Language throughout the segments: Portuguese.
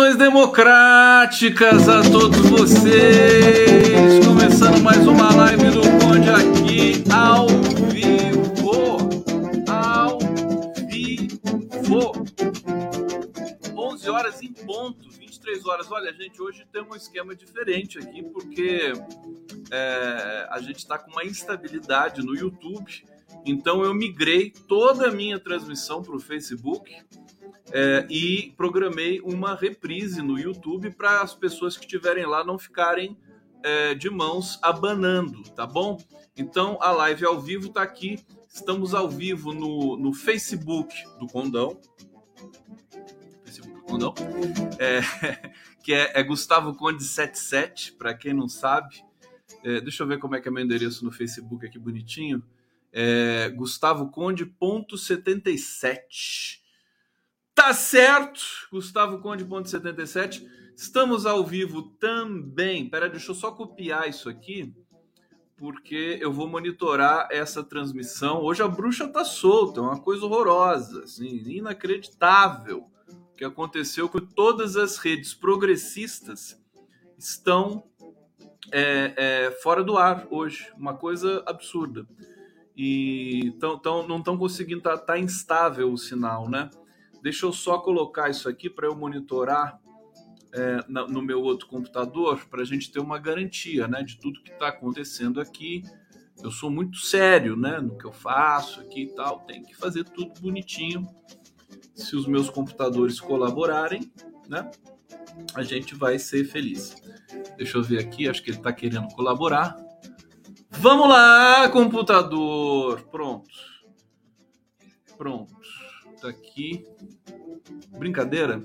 Saudações democráticas a todos vocês! Começando mais uma live do Conde aqui ao vivo. Ao vivo. 11 horas em ponto, 23 horas. Olha, gente, hoje tem um esquema diferente aqui, porque é, a gente está com uma instabilidade no YouTube. Então eu migrei toda a minha transmissão para o Facebook é, e programei uma reprise no YouTube para as pessoas que estiverem lá não ficarem é, de mãos abanando, tá bom? Então a live ao vivo está aqui. Estamos ao vivo no, no Facebook do Condão. Facebook do Condão. É, que é, é, Gustavo Conde 77, para quem não sabe. É, deixa eu ver como é que é meu endereço no Facebook aqui bonitinho. É, Gustavo Conde.77. Tá certo, Gustavo Conde, ponto 77. Estamos ao vivo também. Pera, deixa eu só copiar isso aqui, porque eu vou monitorar essa transmissão. Hoje a bruxa tá solta, é uma coisa horrorosa, assim, inacreditável. O que aconteceu com todas as redes progressistas estão é, é, fora do ar hoje, uma coisa absurda. E tão, tão, não estão conseguindo, tá, tá instável o sinal, né? Deixa eu só colocar isso aqui para eu monitorar é, no meu outro computador, para a gente ter uma garantia né, de tudo que está acontecendo aqui. Eu sou muito sério né, no que eu faço aqui e tal, tem que fazer tudo bonitinho. Se os meus computadores colaborarem, né, a gente vai ser feliz. Deixa eu ver aqui, acho que ele está querendo colaborar. Vamos lá, computador! Pronto. Pronto tá aqui. Brincadeira.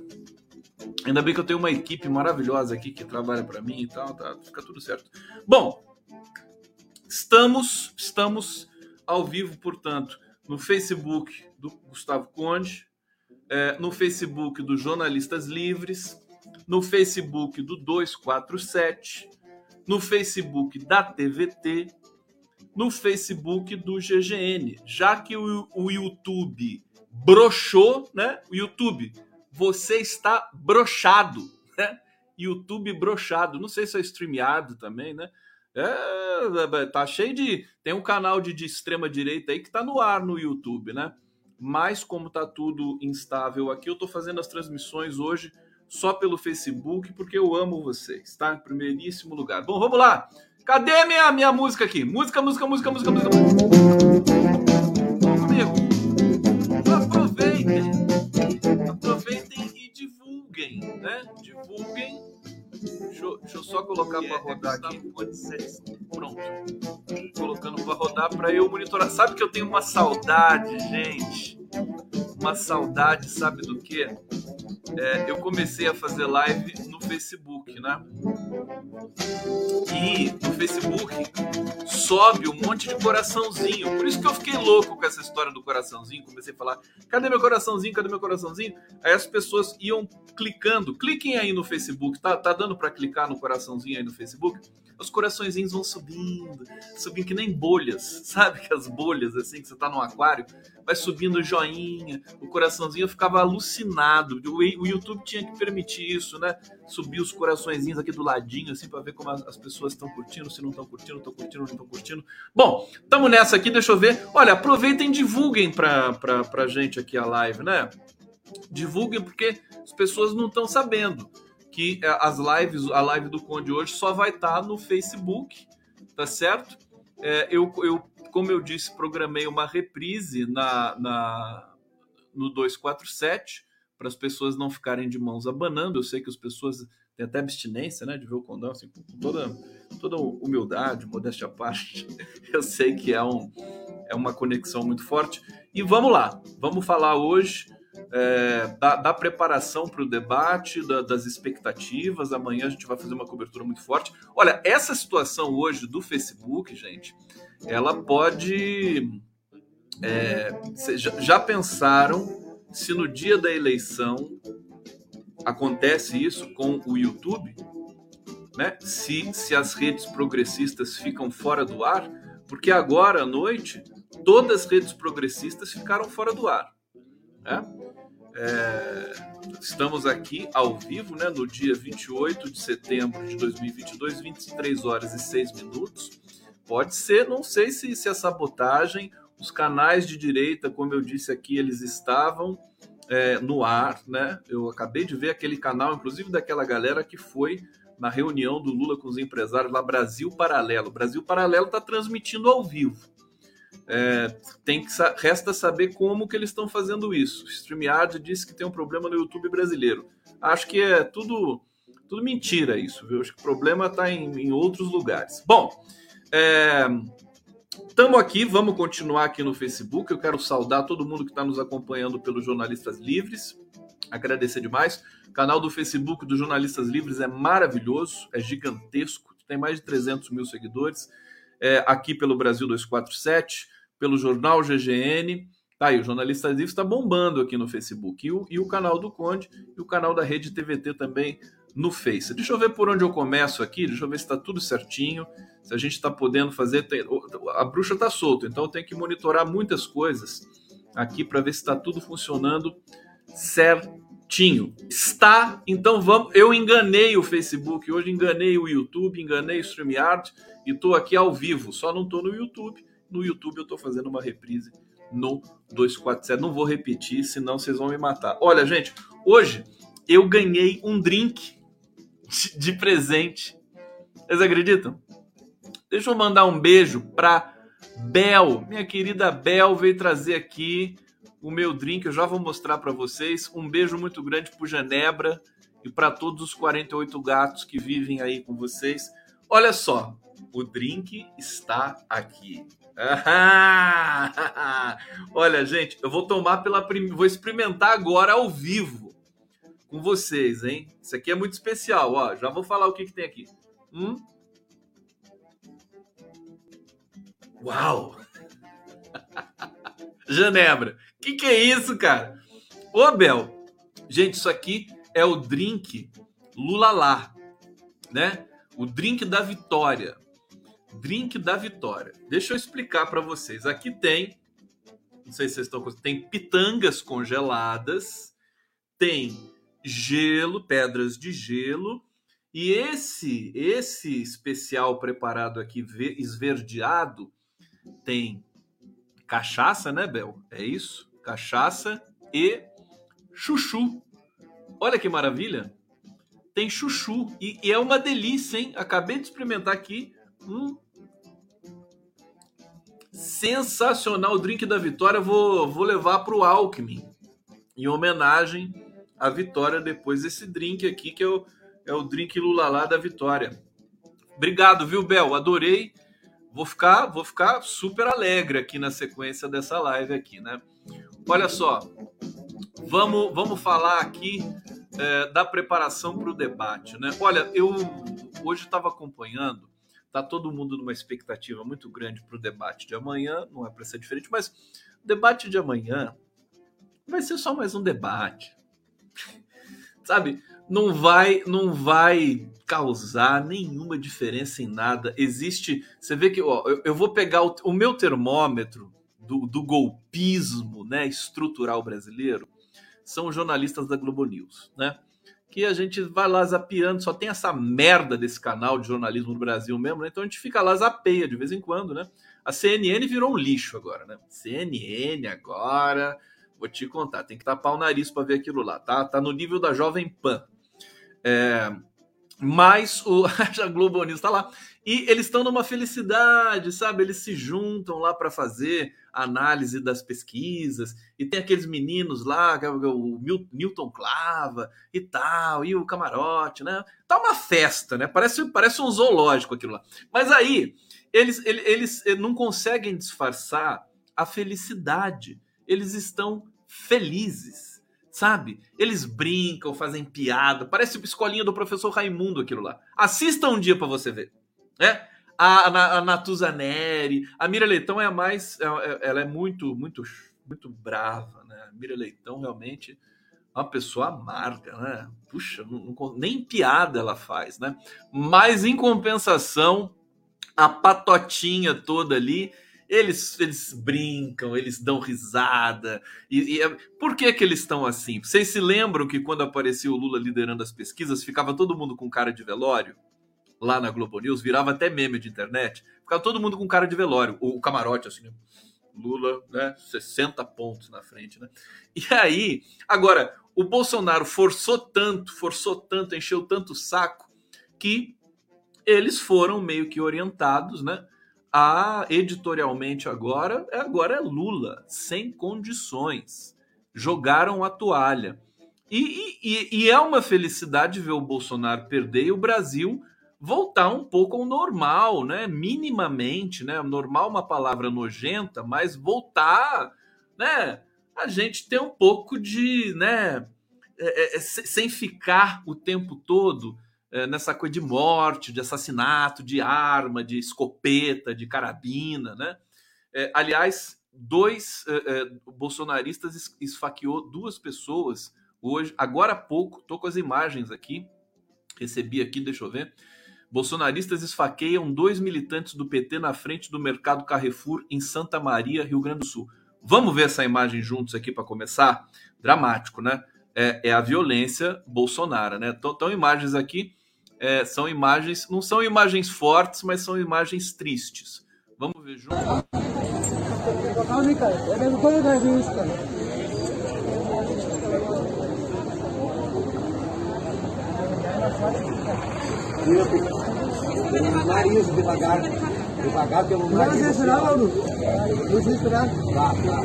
Ainda bem que eu tenho uma equipe maravilhosa aqui que trabalha para mim e tal, tá, fica tudo certo. Bom, estamos estamos ao vivo, portanto, no Facebook do Gustavo Conde, é, no Facebook do Jornalistas Livres, no Facebook do 247, no Facebook da TVT, no Facebook do GGN, já que o, o YouTube broxou, né? YouTube, você está brochado, né? YouTube brochado. Não sei se é streameado também, né? É, tá cheio de. Tem um canal de, de extrema direita aí que tá no ar no YouTube, né? Mas como tá tudo instável aqui, eu tô fazendo as transmissões hoje só pelo Facebook, porque eu amo vocês, tá? Em primeiríssimo lugar. Bom, vamos lá. Cadê minha, minha música aqui? Música, música, música, música, música. Vamos comigo. divulguem, né? Divulguem. Deixa, eu, deixa eu só colocar para rodar aqui. Pronto. Colocando para rodar para eu monitorar. Sabe que eu tenho uma saudade, gente? Uma saudade, sabe do que? É, eu comecei a fazer live no Facebook, né? E no Facebook sobe um monte de coraçãozinho. Por isso que eu fiquei louco com essa história do coraçãozinho. Comecei a falar: cadê meu coraçãozinho? Cadê meu coraçãozinho? Aí as pessoas iam clicando. Cliquem aí no Facebook. Tá, tá dando para clicar no coraçãozinho aí no Facebook? Os coraçõezinhos vão subindo, subindo que nem bolhas, sabe? Que as bolhas assim que você tá no aquário, vai subindo o joinha, o coraçãozinho. Eu ficava alucinado. O, o YouTube tinha que permitir isso, né? Subir os coraçõezinhos aqui do ladinho, assim, para ver como as, as pessoas estão curtindo, se não estão curtindo, estão curtindo, não estão curtindo. Bom, estamos nessa aqui, deixa eu ver. Olha, aproveitem e divulguem pra, pra, pra gente aqui a live, né? Divulguem porque as pessoas não estão sabendo que é, as lives, a live do Conde hoje só vai estar tá no Facebook, tá certo? É, eu, eu, como eu disse, programei uma reprise na, na no 247 para as pessoas não ficarem de mãos abanando. Eu sei que as pessoas têm até abstinência, né, de ver o condão, assim, com toda, toda humildade, modéstia à parte. Eu sei que é, um, é uma conexão muito forte. E vamos lá, vamos falar hoje é, da, da, preparação para o debate, da, das expectativas. Amanhã a gente vai fazer uma cobertura muito forte. Olha, essa situação hoje do Facebook, gente, ela pode. É, já, já pensaram se no dia da eleição acontece isso com o YouTube? Né? Se, se as redes progressistas ficam fora do ar? Porque agora à noite todas as redes progressistas ficaram fora do ar. Né? É, estamos aqui ao vivo, né, no dia 28 de setembro de 2022, 23 horas e 6 minutos. Pode ser, não sei se, se a sabotagem, os canais de direita, como eu disse aqui, eles estavam é, no ar, né? Eu acabei de ver aquele canal, inclusive daquela galera que foi na reunião do Lula com os empresários lá, Brasil Paralelo. Brasil Paralelo está transmitindo ao vivo. É, tem que resta saber como que eles estão fazendo isso. O StreamYard disse que tem um problema no YouTube brasileiro. Acho que é tudo tudo mentira isso, viu? Acho que o problema está em, em, outros lugares. Bom, estamos é, aqui, vamos continuar aqui no Facebook. Eu quero saudar todo mundo que está nos acompanhando pelos Jornalistas Livres. Agradecer demais. O canal do Facebook dos Jornalistas Livres é maravilhoso, é gigantesco, tem mais de 300 mil seguidores. É, aqui pelo Brasil 247, pelo jornal GGN. Tá aí, o Jornalistas Livres está bombando aqui no Facebook. E o, e o canal do Conde e o canal da Rede TVT também no Face. Deixa eu ver por onde eu começo aqui, deixa eu ver se está tudo certinho, se a gente está podendo fazer. A bruxa está solta, então eu tenho que monitorar muitas coisas aqui para ver se está tudo funcionando certinho. Está, então vamos. Eu enganei o Facebook hoje, enganei o YouTube, enganei o StreamYard e estou aqui ao vivo. Só não estou no YouTube. No YouTube eu estou fazendo uma reprise no 247. Não vou repetir, senão vocês vão me matar. Olha, gente, hoje eu ganhei um drink de presente. Vocês acreditam? Deixa eu mandar um beijo para Bel, minha querida Bel veio trazer aqui o meu drink, eu já vou mostrar para vocês. Um beijo muito grande para Genebra e para todos os 48 gatos que vivem aí com vocês. Olha só, o drink está aqui. Olha, gente, eu vou tomar pela primeira, vou experimentar agora ao vivo com vocês, hein? Isso aqui é muito especial, ó. Já vou falar o que, que tem aqui. Hum? Uau! Genebra. Que que é isso, cara? Ô, Bel. Gente, isso aqui é o drink Lulalá, né? O drink da vitória. Drink da vitória. Deixa eu explicar para vocês. Aqui tem, não sei se vocês estão tem pitangas congeladas, tem gelo, pedras de gelo, e esse esse especial preparado aqui esverdeado tem cachaça, né, Bel? É isso? Cachaça e chuchu. Olha que maravilha! Tem chuchu e, e é uma delícia, hein? Acabei de experimentar aqui. Hum. Sensacional o drink da Vitória. Vou, vou levar para o Alckmin em homenagem à Vitória depois desse drink aqui que é o, é o drink Lulalá da Vitória. Obrigado, viu, Bel? Adorei vou ficar, vou ficar super alegre aqui na sequência dessa live aqui, né? Olha só, vamos, vamos falar aqui é, da preparação para o debate, né? Olha, eu hoje estava acompanhando, tá todo mundo numa expectativa muito grande para o debate de amanhã, não é para ser diferente, mas o debate de amanhã vai ser só mais um debate, sabe? Não vai, não vai causar nenhuma diferença em nada. Existe. Você vê que ó, eu, eu vou pegar o, o meu termômetro do, do, golpismo né, estrutural brasileiro são jornalistas da Globo News, né? Que a gente vai lá zapeando, só tem essa merda desse canal de jornalismo no Brasil mesmo, né? Então a gente fica lá zapeia de vez em quando, né? A CNN virou um lixo agora, né? CNN agora, vou te contar, tem que tapar o nariz para ver aquilo lá, tá? Tá no nível da Jovem Pan. É, mas o, a Globo News está lá. E eles estão numa felicidade, sabe? Eles se juntam lá para fazer análise das pesquisas. E tem aqueles meninos lá, é o Milton Clava e tal, e o camarote, né? Tá uma festa, né? Parece, parece um zoológico aquilo lá. Mas aí, eles, eles, eles não conseguem disfarçar a felicidade. Eles estão felizes sabe? Eles brincam, fazem piada, parece escolinha do professor Raimundo aquilo lá. Assista um dia para você ver, né? A, a, a Natuza Neri, a Mira Leitão é a mais, é, é, ela é muito, muito, muito brava, né? A Mira Leitão realmente é uma pessoa amarga, né? Puxa, não, não, nem piada ela faz, né? Mas em compensação, a patotinha toda ali eles, eles brincam, eles dão risada. E, e por que, que eles estão assim? Vocês se lembram que quando apareceu o Lula liderando as pesquisas, ficava todo mundo com cara de velório? Lá na Globo News, virava até meme de internet. Ficava todo mundo com cara de velório. O, camarote, assim, né? Lula, né? 60 pontos na frente, né? E aí, agora, o Bolsonaro forçou tanto, forçou tanto, encheu tanto o saco, que eles foram meio que orientados, né? A editorialmente agora, agora é Lula, sem condições. Jogaram a toalha. E, e, e é uma felicidade ver o Bolsonaro perder e o Brasil voltar um pouco ao normal, né? Minimamente, né? Normal é uma palavra nojenta, mas voltar, né? A gente ter um pouco de, né? É, é, sem ficar o tempo todo é, nessa coisa de morte, de assassinato, de arma, de escopeta, de carabina, né? É, aliás, dois é, é, bolsonaristas esfaqueou duas pessoas hoje, agora há pouco, tô com as imagens aqui, recebi aqui, deixa eu ver. Bolsonaristas esfaqueiam dois militantes do PT na frente do mercado Carrefour em Santa Maria, Rio Grande do Sul. Vamos ver essa imagem juntos aqui para começar? Dramático, né? É, é, a violência Bolsonaro, né? Então, imagens aqui é, são imagens, não são imagens fortes, mas são imagens tristes. Vamos ver juntos. Pelo nariz, devagar. Devagar pelo nariz. Não vai esperar, Lauro. Não vai esperar. Tá, tá.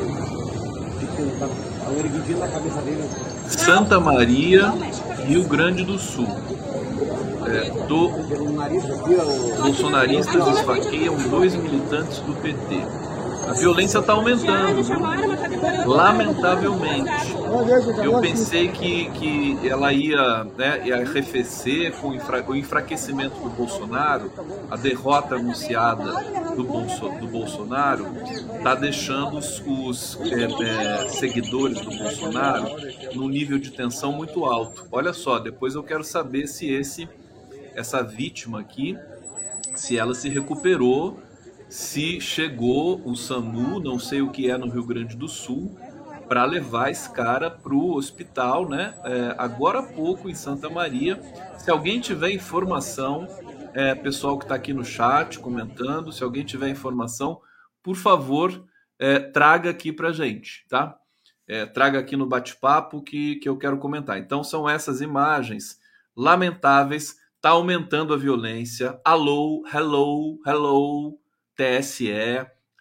Tá na cabeça dele. Santa Maria, Rio Grande do Sul. É, do bolsonaristas esfaqueiam dois militantes do PT. A violência está aumentando, lamentavelmente. Eu pensei que, que ela ia, né, ia arrefecer com o enfraquecimento do Bolsonaro, a derrota anunciada do, Bolso, do Bolsonaro está deixando os, os é, é, seguidores do Bolsonaro num nível de tensão muito alto. Olha só, depois eu quero saber se esse essa vítima aqui, se ela se recuperou, se chegou o SAMU, não sei o que é no Rio Grande do Sul, para levar esse cara para o hospital, né? É, agora há pouco em Santa Maria. Se alguém tiver informação, é, pessoal que está aqui no chat comentando, se alguém tiver informação, por favor, é, traga aqui para gente, tá? É, traga aqui no bate-papo que, que eu quero comentar. Então, são essas imagens lamentáveis Está aumentando a violência. Alô, hello, hello, TSE,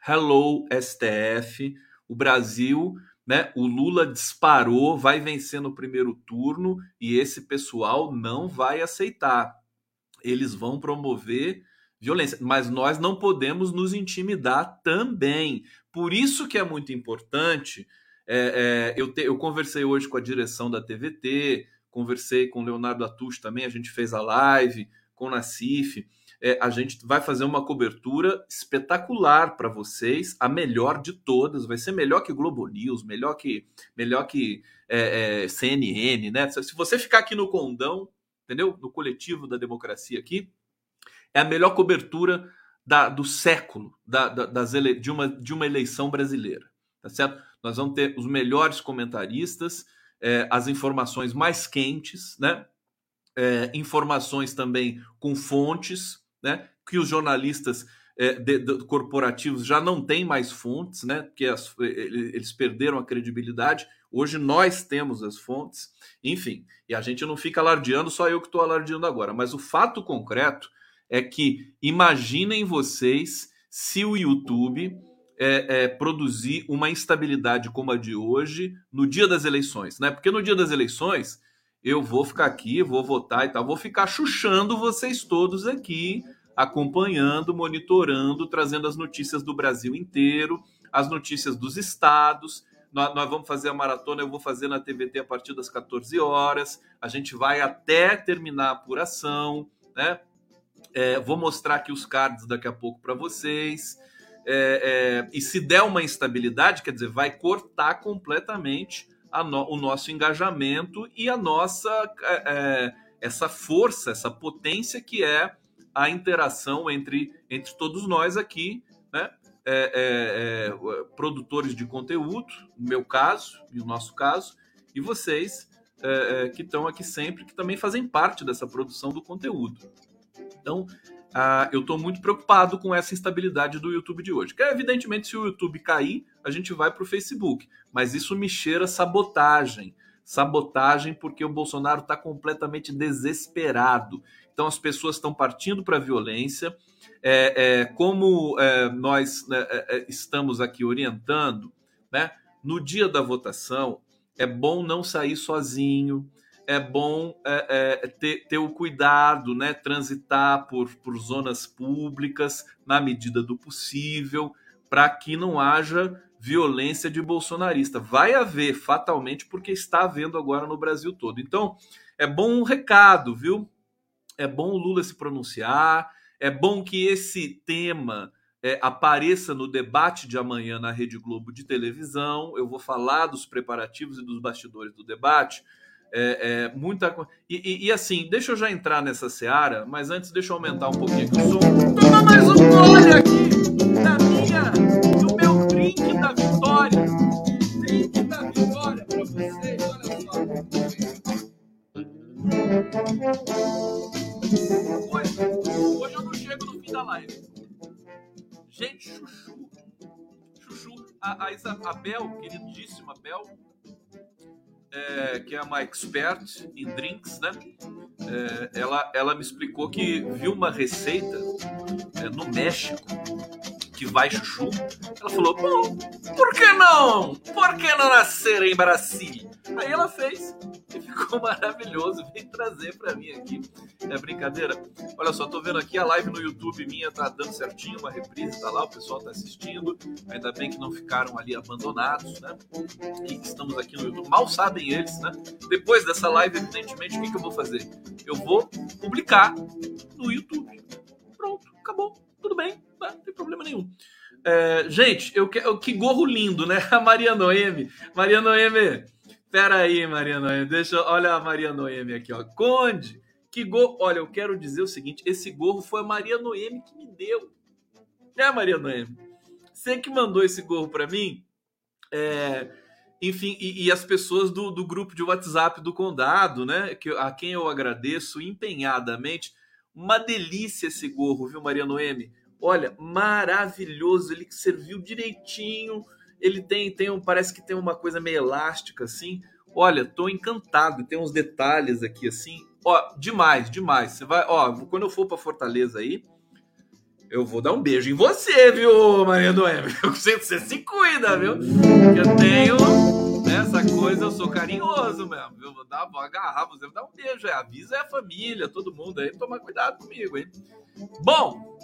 hello, STF. O Brasil, né? O Lula disparou, vai vencer no primeiro turno e esse pessoal não vai aceitar. Eles vão promover violência, mas nós não podemos nos intimidar também. Por isso que é muito importante. É, é, eu, te, eu conversei hoje com a direção da TVT, conversei com o Leonardo Atush também, a gente fez a live com o Nacif. É, a gente vai fazer uma cobertura espetacular para vocês, a melhor de todas, vai ser melhor que Globo News, melhor que melhor que é, é, CNN, né? Se você ficar aqui no condão, entendeu? No coletivo da democracia aqui, é a melhor cobertura da, do século da, da, das ele, de, uma, de uma eleição brasileira, tá certo? Nós vamos ter os melhores comentaristas, é, as informações mais quentes, né? É, informações também com fontes, né? Que os jornalistas é, de, de, corporativos já não têm mais fontes, né? Porque as, eles perderam a credibilidade. Hoje nós temos as fontes, enfim, e a gente não fica alardeando, só eu que estou alardeando agora. Mas o fato concreto é que imaginem vocês se o YouTube é, é, produzir uma instabilidade como a de hoje no dia das eleições, né? Porque no dia das eleições eu vou ficar aqui, vou votar e tal, vou ficar chuchando vocês todos aqui, acompanhando, monitorando, trazendo as notícias do Brasil inteiro, as notícias dos estados. Nós, nós vamos fazer a maratona, eu vou fazer na TVT a partir das 14 horas. A gente vai até terminar a apuração, né? É, vou mostrar aqui os cards daqui a pouco para vocês é, é, e se der uma instabilidade, quer dizer, vai cortar completamente no, o nosso engajamento e a nossa é, é, essa força, essa potência que é a interação entre, entre todos nós aqui, né? é, é, é, produtores de conteúdo, no meu caso e no nosso caso, e vocês é, que estão aqui sempre, que também fazem parte dessa produção do conteúdo. Então, ah, eu estou muito preocupado com essa instabilidade do YouTube de hoje. Que evidentemente, se o YouTube cair, a gente vai para o Facebook. Mas isso me cheira sabotagem. Sabotagem porque o Bolsonaro está completamente desesperado. Então as pessoas estão partindo para a violência. É, é, como é, nós né, é, é, estamos aqui orientando, né, no dia da votação, é bom não sair sozinho, é bom é, é, ter, ter, o cuidado, né? transitar por, por zonas públicas na medida do possível, para que não haja violência de bolsonarista. Vai haver fatalmente, porque está havendo agora no Brasil todo. Então, é bom um recado, viu? É bom o Lula se pronunciar, é bom que esse tema é, apareça no debate de amanhã na Rede Globo de televisão. Eu vou falar dos preparativos e dos bastidores do debate é, é, muita e, e, e, assim, deixa eu já entrar nessa seara, mas antes deixa eu aumentar um pouquinho aqui o som. Toma mais um gole aqui da minha, do meu drink da vitória. Drink da vitória pra vocês, olha só. Hoje, hoje eu não chego no fim da live. Gente, chuchu. Chuchu, a, a Isabel, queridíssima Bel, é, que é uma expert em drinks, né? É, ela, ela me explicou que viu uma receita é, no México que vai chuchu. Ela falou: Bom, por que não? Por que não nascer em Brasília? Aí ela fez e ficou maravilhoso. Vem trazer para mim aqui. É brincadeira? Olha só, tô vendo aqui a live no YouTube minha tá dando certinho, uma reprise tá lá, o pessoal tá assistindo. Ainda bem que não ficaram ali abandonados, né? E estamos aqui no YouTube. Mal sabem eles, né? Depois dessa live, evidentemente, o que, que eu vou fazer? Eu vou publicar no YouTube. Pronto, acabou. Tudo bem, não tem problema nenhum. É, gente, eu, que, que gorro lindo, né? A Maria Noemi. Maria Noemi, Pera aí, Maria Noemi. Deixa eu... Olha a Maria Noemi aqui, ó. Conde, que gorro. Olha, eu quero dizer o seguinte: esse gorro foi a Maria Noemi que me deu. É, Maria Noemi. Você que mandou esse gorro para mim. É... Enfim, e, e, as pessoas do, do grupo de WhatsApp do Condado, né? Que, a quem eu agradeço empenhadamente. Uma delícia esse gorro, viu, Maria Noemi? Olha, maravilhoso. Ele serviu direitinho ele tem, tem um, parece que tem uma coisa meio elástica assim. Olha, tô encantado, tem uns detalhes aqui assim. Ó, demais, demais. Você vai, ó, quando eu for para Fortaleza aí, eu vou dar um beijo em você, viu, Maria Noemi? Você, você se cuida, viu? Eu tenho essa coisa, eu sou carinhoso mesmo. Eu vou dar, vou agarrar, você vai dar um beijo. É, avisa a família, todo mundo aí, tomar cuidado comigo, hein? Bom,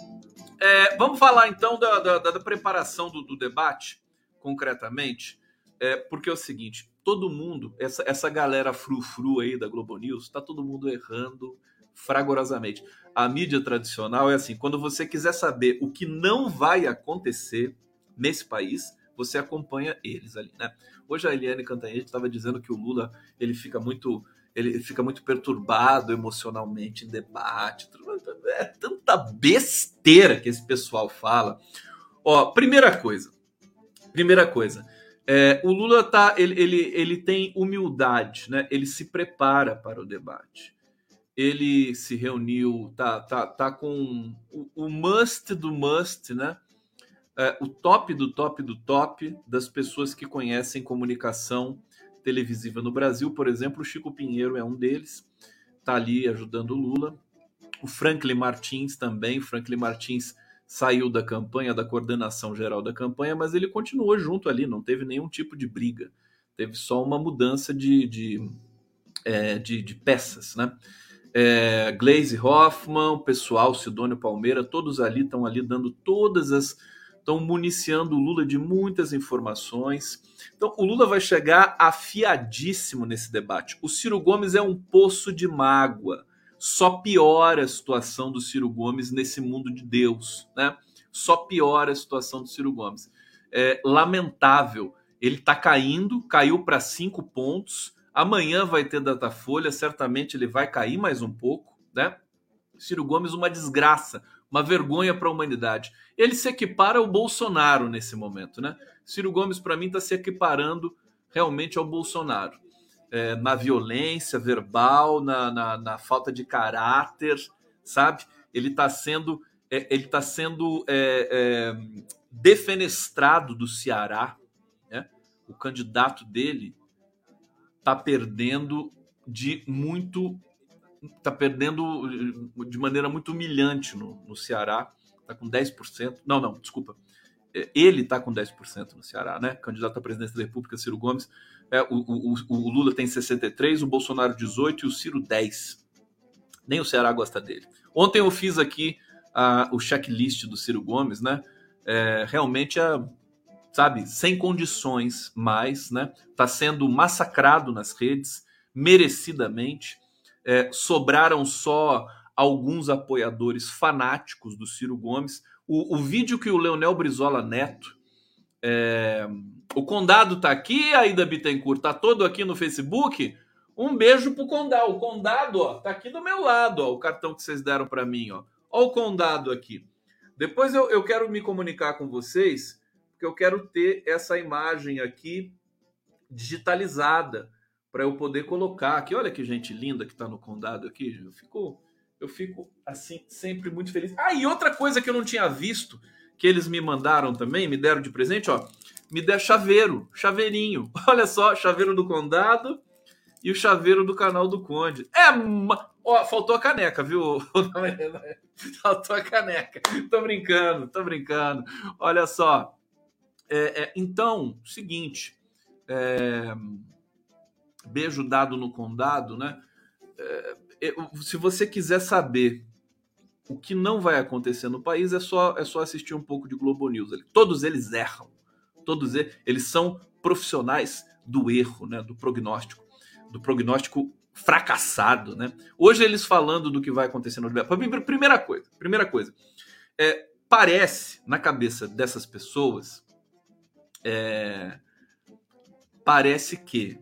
é, vamos falar então da, da, da preparação do, do debate concretamente, é porque é o seguinte: todo mundo, essa, essa galera frufru aí da Globo News, está todo mundo errando fragorosamente. A mídia tradicional é assim: quando você quiser saber o que não vai acontecer nesse país, você acompanha eles ali, né? Hoje a Eliane Cantanhete estava dizendo que o Lula ele fica muito ele fica muito perturbado emocionalmente em debate. É tanta besteira que esse pessoal fala. Ó, primeira coisa, Primeira coisa, é, o Lula tá, ele, ele, ele tem humildade, né? Ele se prepara para o debate. Ele se reuniu, tá, tá, tá com o, o must do must, né? É, o top do top do top das pessoas que conhecem comunicação televisiva no Brasil, por exemplo, o Chico Pinheiro é um deles, tá ali ajudando o Lula. O Franklin Martins também, Franklin Martins saiu da campanha, da coordenação geral da campanha, mas ele continuou junto ali, não teve nenhum tipo de briga. Teve só uma mudança de, de, é, de, de, peças, né? É, Glaze Hoffman, o pessoal, Sidônio Palmeira, todos ali estão ali dando todas as. Estão municiando o Lula de muitas informações. Então, o Lula vai chegar afiadíssimo nesse debate. O Ciro Gomes é um poço de mágoa só piora a situação do Ciro Gomes nesse mundo de Deus, né? Só piora a situação do Ciro Gomes. É lamentável. Ele está caindo, caiu para cinco pontos. Amanhã vai ter Datafolha, certamente ele vai cair mais um pouco, né? Ciro Gomes, uma desgraça. Uma vergonha para a humanidade. Ele se equipara ao Bolsonaro nesse momento, né? Ciro Gomes, para mim, está se equiparando realmente ao Bolsonaro. É, na violência verbal, na, na, na, falta de caráter, sabe? Ele está sendo, é, ele tá sendo é, é, defenestrado do Ceará. Né? O candidato dele está perdendo de muito está perdendo de maneira muito humilhante no, no Ceará. Está com 10%. Não, não, desculpa. É, ele está com 10% no Ceará, né? Candidato à presidência da República, Ciro Gomes. É, o, o, o, Lula tem 63%, o Bolsonaro 18% e o Ciro 10%. Nem o Ceará gosta dele. Ontem eu fiz aqui a, o checklist do Ciro Gomes, né? É, realmente é, sabe, sem condições mais, né? Está sendo massacrado nas redes, merecidamente é, sobraram só alguns apoiadores fanáticos do Ciro Gomes. O, o vídeo que o Leonel Brizola Neto, é, o Condado tá aqui, a Ida Bittencourt tá todo aqui no Facebook. Um beijo pro Condado. O Condado, ó, tá aqui do meu lado, ó, o cartão que vocês deram para mim, ó. Ó o Condado aqui. Depois eu, eu quero me comunicar com vocês, porque eu quero ter essa imagem aqui digitalizada para eu poder colocar aqui. Olha que gente linda que está no condado aqui. Eu fico, eu fico assim sempre muito feliz. Ah, e outra coisa que eu não tinha visto que eles me mandaram também, me deram de presente, ó, me der chaveiro, chaveirinho. Olha só, chaveiro do condado e o chaveiro do canal do Conde. É, ó, faltou a caneca, viu? faltou a caneca. Tô brincando, tô brincando. Olha só. É, é, então, seguinte. É, beijo dado no condado, né? É, se você quiser saber o que não vai acontecer no país, é só, é só assistir um pouco de Globo News. Todos eles erram. Todos eles, eles são profissionais do erro, né? Do prognóstico. Do prognóstico fracassado, né? Hoje eles falando do que vai acontecer no Primeira coisa, primeira coisa. É, parece na cabeça dessas pessoas é, parece que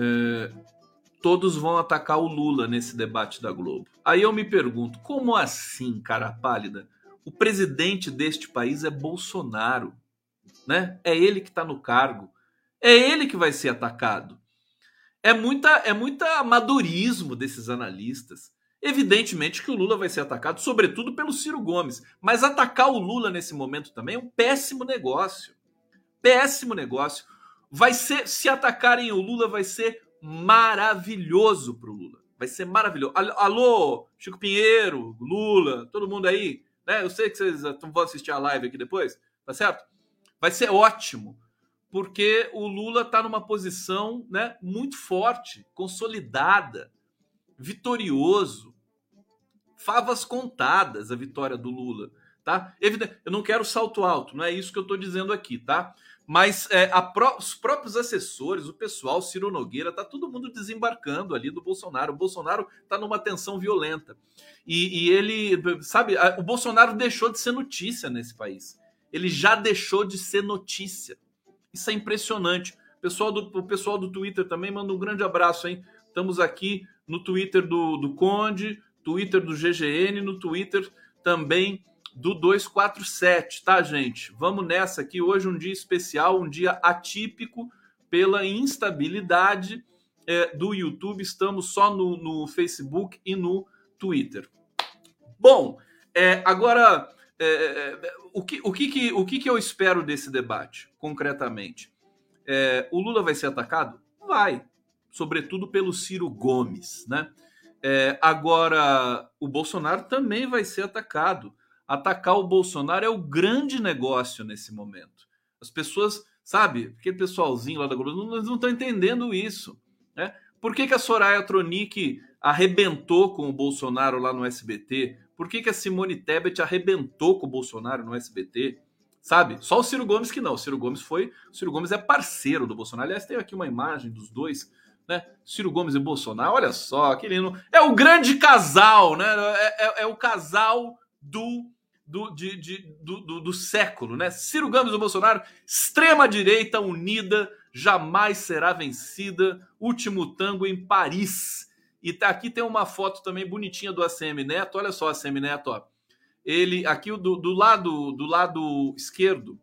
é, todos vão atacar o Lula nesse debate da Globo. Aí eu me pergunto, como assim, cara pálida? O presidente deste país é Bolsonaro, né? É ele que está no cargo, é ele que vai ser atacado. É muita, é muita amadorismo desses analistas. Evidentemente que o Lula vai ser atacado, sobretudo pelo Ciro Gomes. Mas atacar o Lula nesse momento também é um péssimo negócio. Péssimo negócio vai ser, se atacarem o Lula, vai ser maravilhoso para o Lula. Vai ser maravilhoso. Alô, Chico Pinheiro, Lula, todo mundo aí, né? Eu sei que vocês vão assistir a live aqui depois, tá certo? Vai ser ótimo, porque o Lula está numa posição, né, muito forte, consolidada, vitorioso, favas contadas a vitória do Lula, tá? Eu não quero salto alto, não é isso que eu estou dizendo aqui, tá? Mas é, pró os próprios assessores, o pessoal, Ciro Nogueira, tá todo mundo desembarcando ali do Bolsonaro. O Bolsonaro tá numa tensão violenta. E, e ele, sabe, a, o Bolsonaro deixou de ser notícia nesse país. Ele já deixou de ser notícia. Isso é impressionante. O pessoal do, o pessoal do Twitter também manda um grande abraço, hein? Estamos aqui no Twitter do, do Conde, Twitter do GGN, no Twitter também do 247, tá, gente? Vamos nessa aqui. Hoje um dia especial, um dia atípico pela instabilidade é, do YouTube. Estamos só no, no, Facebook e no Twitter. Bom, é, agora é, é o, que, o, que, que, o que, que eu espero desse debate, concretamente? É, o Lula vai ser atacado? Vai, sobretudo pelo Ciro Gomes, né? É, agora, o Bolsonaro também vai ser atacado atacar o Bolsonaro é o grande negócio nesse momento. As pessoas, sabe, aquele pessoalzinho lá da Globo, não, não estão entendendo isso. Né? Por que, que a Soraya Tronic arrebentou com o Bolsonaro lá no SBT? Por que, que a Simone Tebet arrebentou com o Bolsonaro no SBT? Sabe? Só o Ciro Gomes que não. O Ciro Gomes foi. O Ciro Gomes é parceiro do Bolsonaro. Aliás, tem aqui uma imagem dos dois, né? Ciro Gomes e Bolsonaro. Olha só, que lindo. É o grande casal, né? É, é, é o casal do do, de, de, do, do, do, século, né? Ciro Gomes do Bolsonaro, extrema direita unida, jamais será vencida. Último tango em Paris. E tá, aqui tem uma foto também bonitinha do ACM Neto. Olha só, ACM Neto, ó. ele aqui do, do lado do lado esquerdo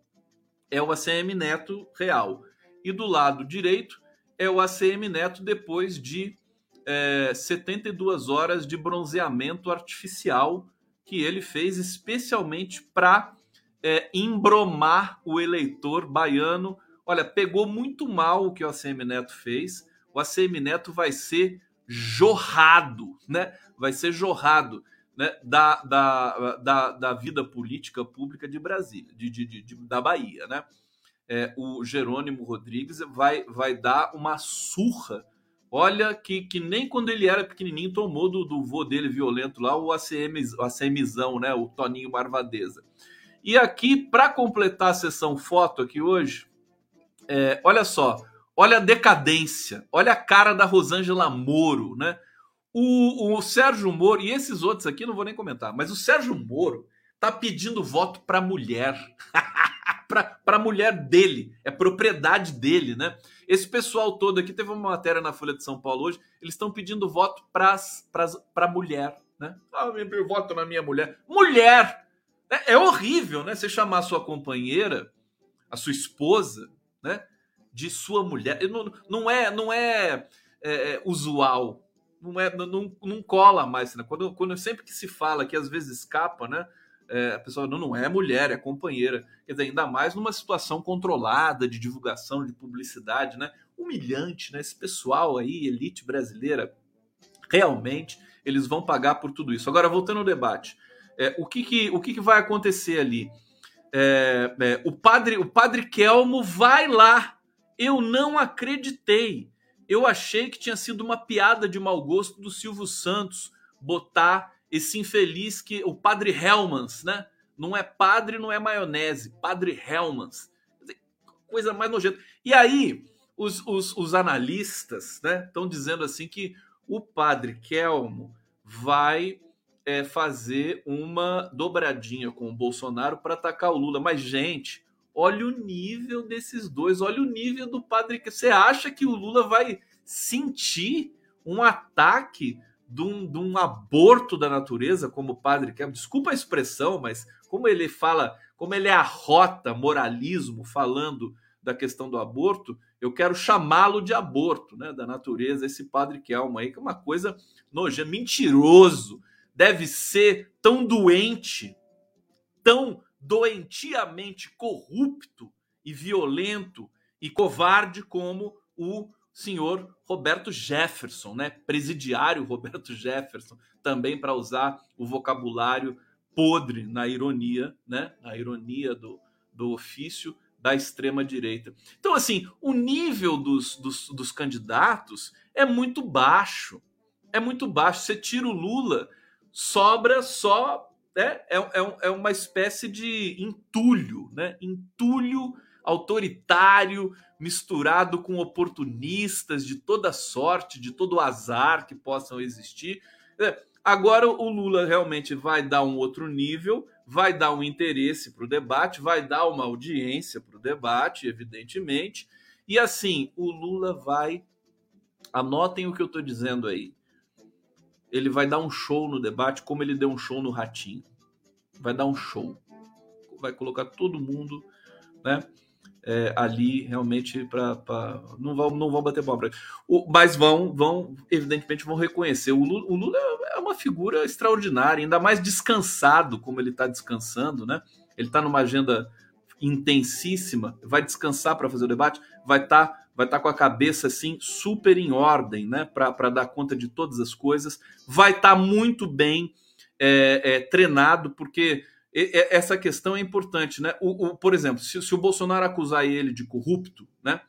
é o ACM Neto real e do lado direito é o ACM Neto depois de é, 72 horas de bronzeamento artificial que ele fez especialmente para é, embromar o eleitor baiano. Olha, pegou muito mal o que o ACM Neto fez. O ACM Neto vai ser jorrado, né? Vai ser jorrado né? da, da, da, da vida política pública de Brasília, de, de, de da Bahia, né? É, o Jerônimo Rodrigues vai, vai dar uma surra Olha que, que nem quando ele era pequenininho tomou do, do vô dele violento lá, o ACM, o ACMzão, né? O Toninho Marvadeza. E aqui, para completar a sessão foto aqui hoje, é, olha só, olha a decadência, olha a cara da Rosângela Moro, né? O, o Sérgio Moro, e esses outros aqui não vou nem comentar, mas o Sérgio Moro tá pedindo voto para mulher. para mulher dele, é propriedade dele, né? Esse pessoal todo aqui teve uma matéria na Folha de São Paulo hoje, eles estão pedindo voto para mulher, né? Ah, eu voto na minha mulher. Mulher! É, é horrível, né? Você chamar a sua companheira, a sua esposa, né? De sua mulher. Não, não é, não é, é, é usual. Não, é, não, não cola mais. Né? Quando, quando sempre que se fala, que às vezes escapa, né? É, a pessoa não, não é mulher, é companheira. Quer dizer, ainda mais numa situação controlada de divulgação, de publicidade, né? Humilhante, né? Esse pessoal aí, elite brasileira, realmente eles vão pagar por tudo isso. Agora, voltando ao debate, é, o, que, que, o que, que vai acontecer ali? É, é, o padre o padre Kelmo vai lá. Eu não acreditei. Eu achei que tinha sido uma piada de mau gosto do Silvio Santos botar esse infeliz que o padre Helmans, né? Não é padre, não é maionese, padre Helmans. Coisa mais nojenta. E aí, os, os, os analistas estão né, dizendo assim que o padre Kelmo vai é, fazer uma dobradinha com o Bolsonaro para atacar o Lula. Mas, gente, olha o nível desses dois, olha o nível do padre. Você acha que o Lula vai sentir um ataque de um, de um aborto da natureza, como o padre quer. Desculpa a expressão, mas como ele fala, como ele arrota moralismo falando da questão do aborto, eu quero chamá-lo de aborto, né, da natureza, esse padre Kelmo aí, que é uma coisa nojenta, mentiroso, deve ser tão doente, tão doentiamente corrupto e violento e covarde como o senhor Roberto Jefferson, né? Presidiário Roberto Jefferson, também para usar o vocabulário podre na ironia, né? Na ironia do, do ofício da extrema direita. Então, assim, o nível dos, dos, dos candidatos é muito baixo. É muito baixo. Você tira o Lula, sobra só. Né? É, é, é uma espécie de entulho, né? Entulho autoritário misturado com oportunistas de toda sorte, de todo azar que possam existir. Agora o Lula realmente vai dar um outro nível, vai dar um interesse para o debate, vai dar uma audiência para o debate, evidentemente. E assim, o Lula vai. Anotem o que eu estou dizendo aí. Ele vai dar um show no debate, como ele deu um show no Ratinho. Vai dar um show. Vai colocar todo mundo, né? É, ali realmente para não vão não vão bater palma mas vão vão evidentemente vão reconhecer. O Lula, o Lula é uma figura extraordinária ainda mais descansado como ele está descansando né? Ele está numa agenda intensíssima vai descansar para fazer o debate? Vai estar tá, vai estar tá com a cabeça assim super em ordem né? Para dar conta de todas as coisas. Vai estar tá muito bem é, é, treinado porque essa questão é importante, né? O, o por exemplo, se, se, o Bolsonaro acusar ele de corrupto, né,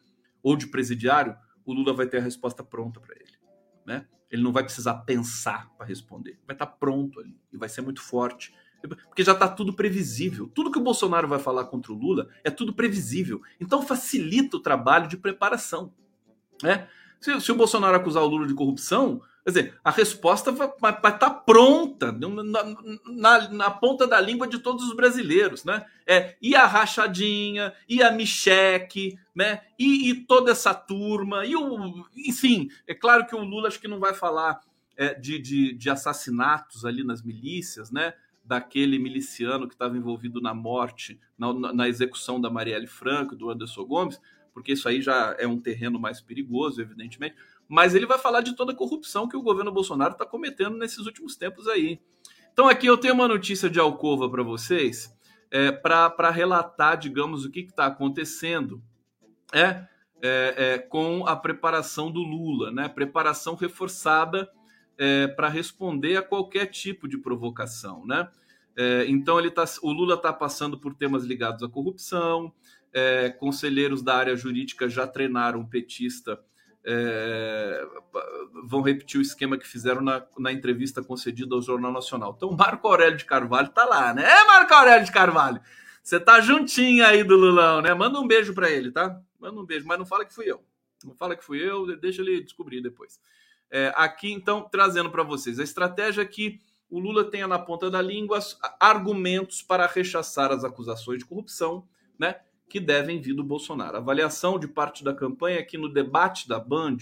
ou de presidiário, o Lula vai ter a resposta pronta para ele, né? Ele não vai precisar pensar para responder, vai estar tá pronto ali e vai ser muito forte, porque já está tudo previsível. Tudo que o Bolsonaro vai falar contra o Lula é tudo previsível, então facilita o trabalho de preparação, né? Se, se o Bolsonaro acusar o Lula de corrupção, Quer dizer, a resposta vai, vai, estar tá pronta na, na, na, ponta da língua de todos os brasileiros, né? É, e a rachadinha, e a Micheque, né? E, e, toda essa turma, e o. Enfim, é claro que o Lula acho que não vai falar é, de, de, de, assassinatos ali nas milícias, né? daquele miliciano que estava envolvido na morte, na, na, execução da Marielle Franco, do Anderson Gomes, porque isso aí já é um terreno mais perigoso, evidentemente. Mas ele vai falar de toda a corrupção que o governo Bolsonaro está cometendo nesses últimos tempos aí. Então aqui eu tenho uma notícia de Alcova para vocês, é, para relatar, digamos, o que está acontecendo é, é, é, com a preparação do Lula, né? Preparação reforçada é, para responder a qualquer tipo de provocação, né? É, então ele tá, o Lula está passando por temas ligados à corrupção. É, conselheiros da área jurídica já treinaram petista. É, vão repetir o esquema que fizeram na, na, entrevista concedida ao Jornal Nacional. Então, Marco Aurélio de Carvalho tá lá, né? É, Marco Aurélio de Carvalho, você tá juntinho aí do Lulão, né? Manda um beijo para ele, tá? Manda um beijo, mas não fala que fui eu. Não fala que fui eu, deixa ele descobrir depois. É, aqui, então, trazendo para vocês a estratégia que o Lula tenha na ponta da língua argumentos para rechaçar as acusações de corrupção, né? Que devem vir do Bolsonaro. A avaliação de parte da campanha é que no debate da Band,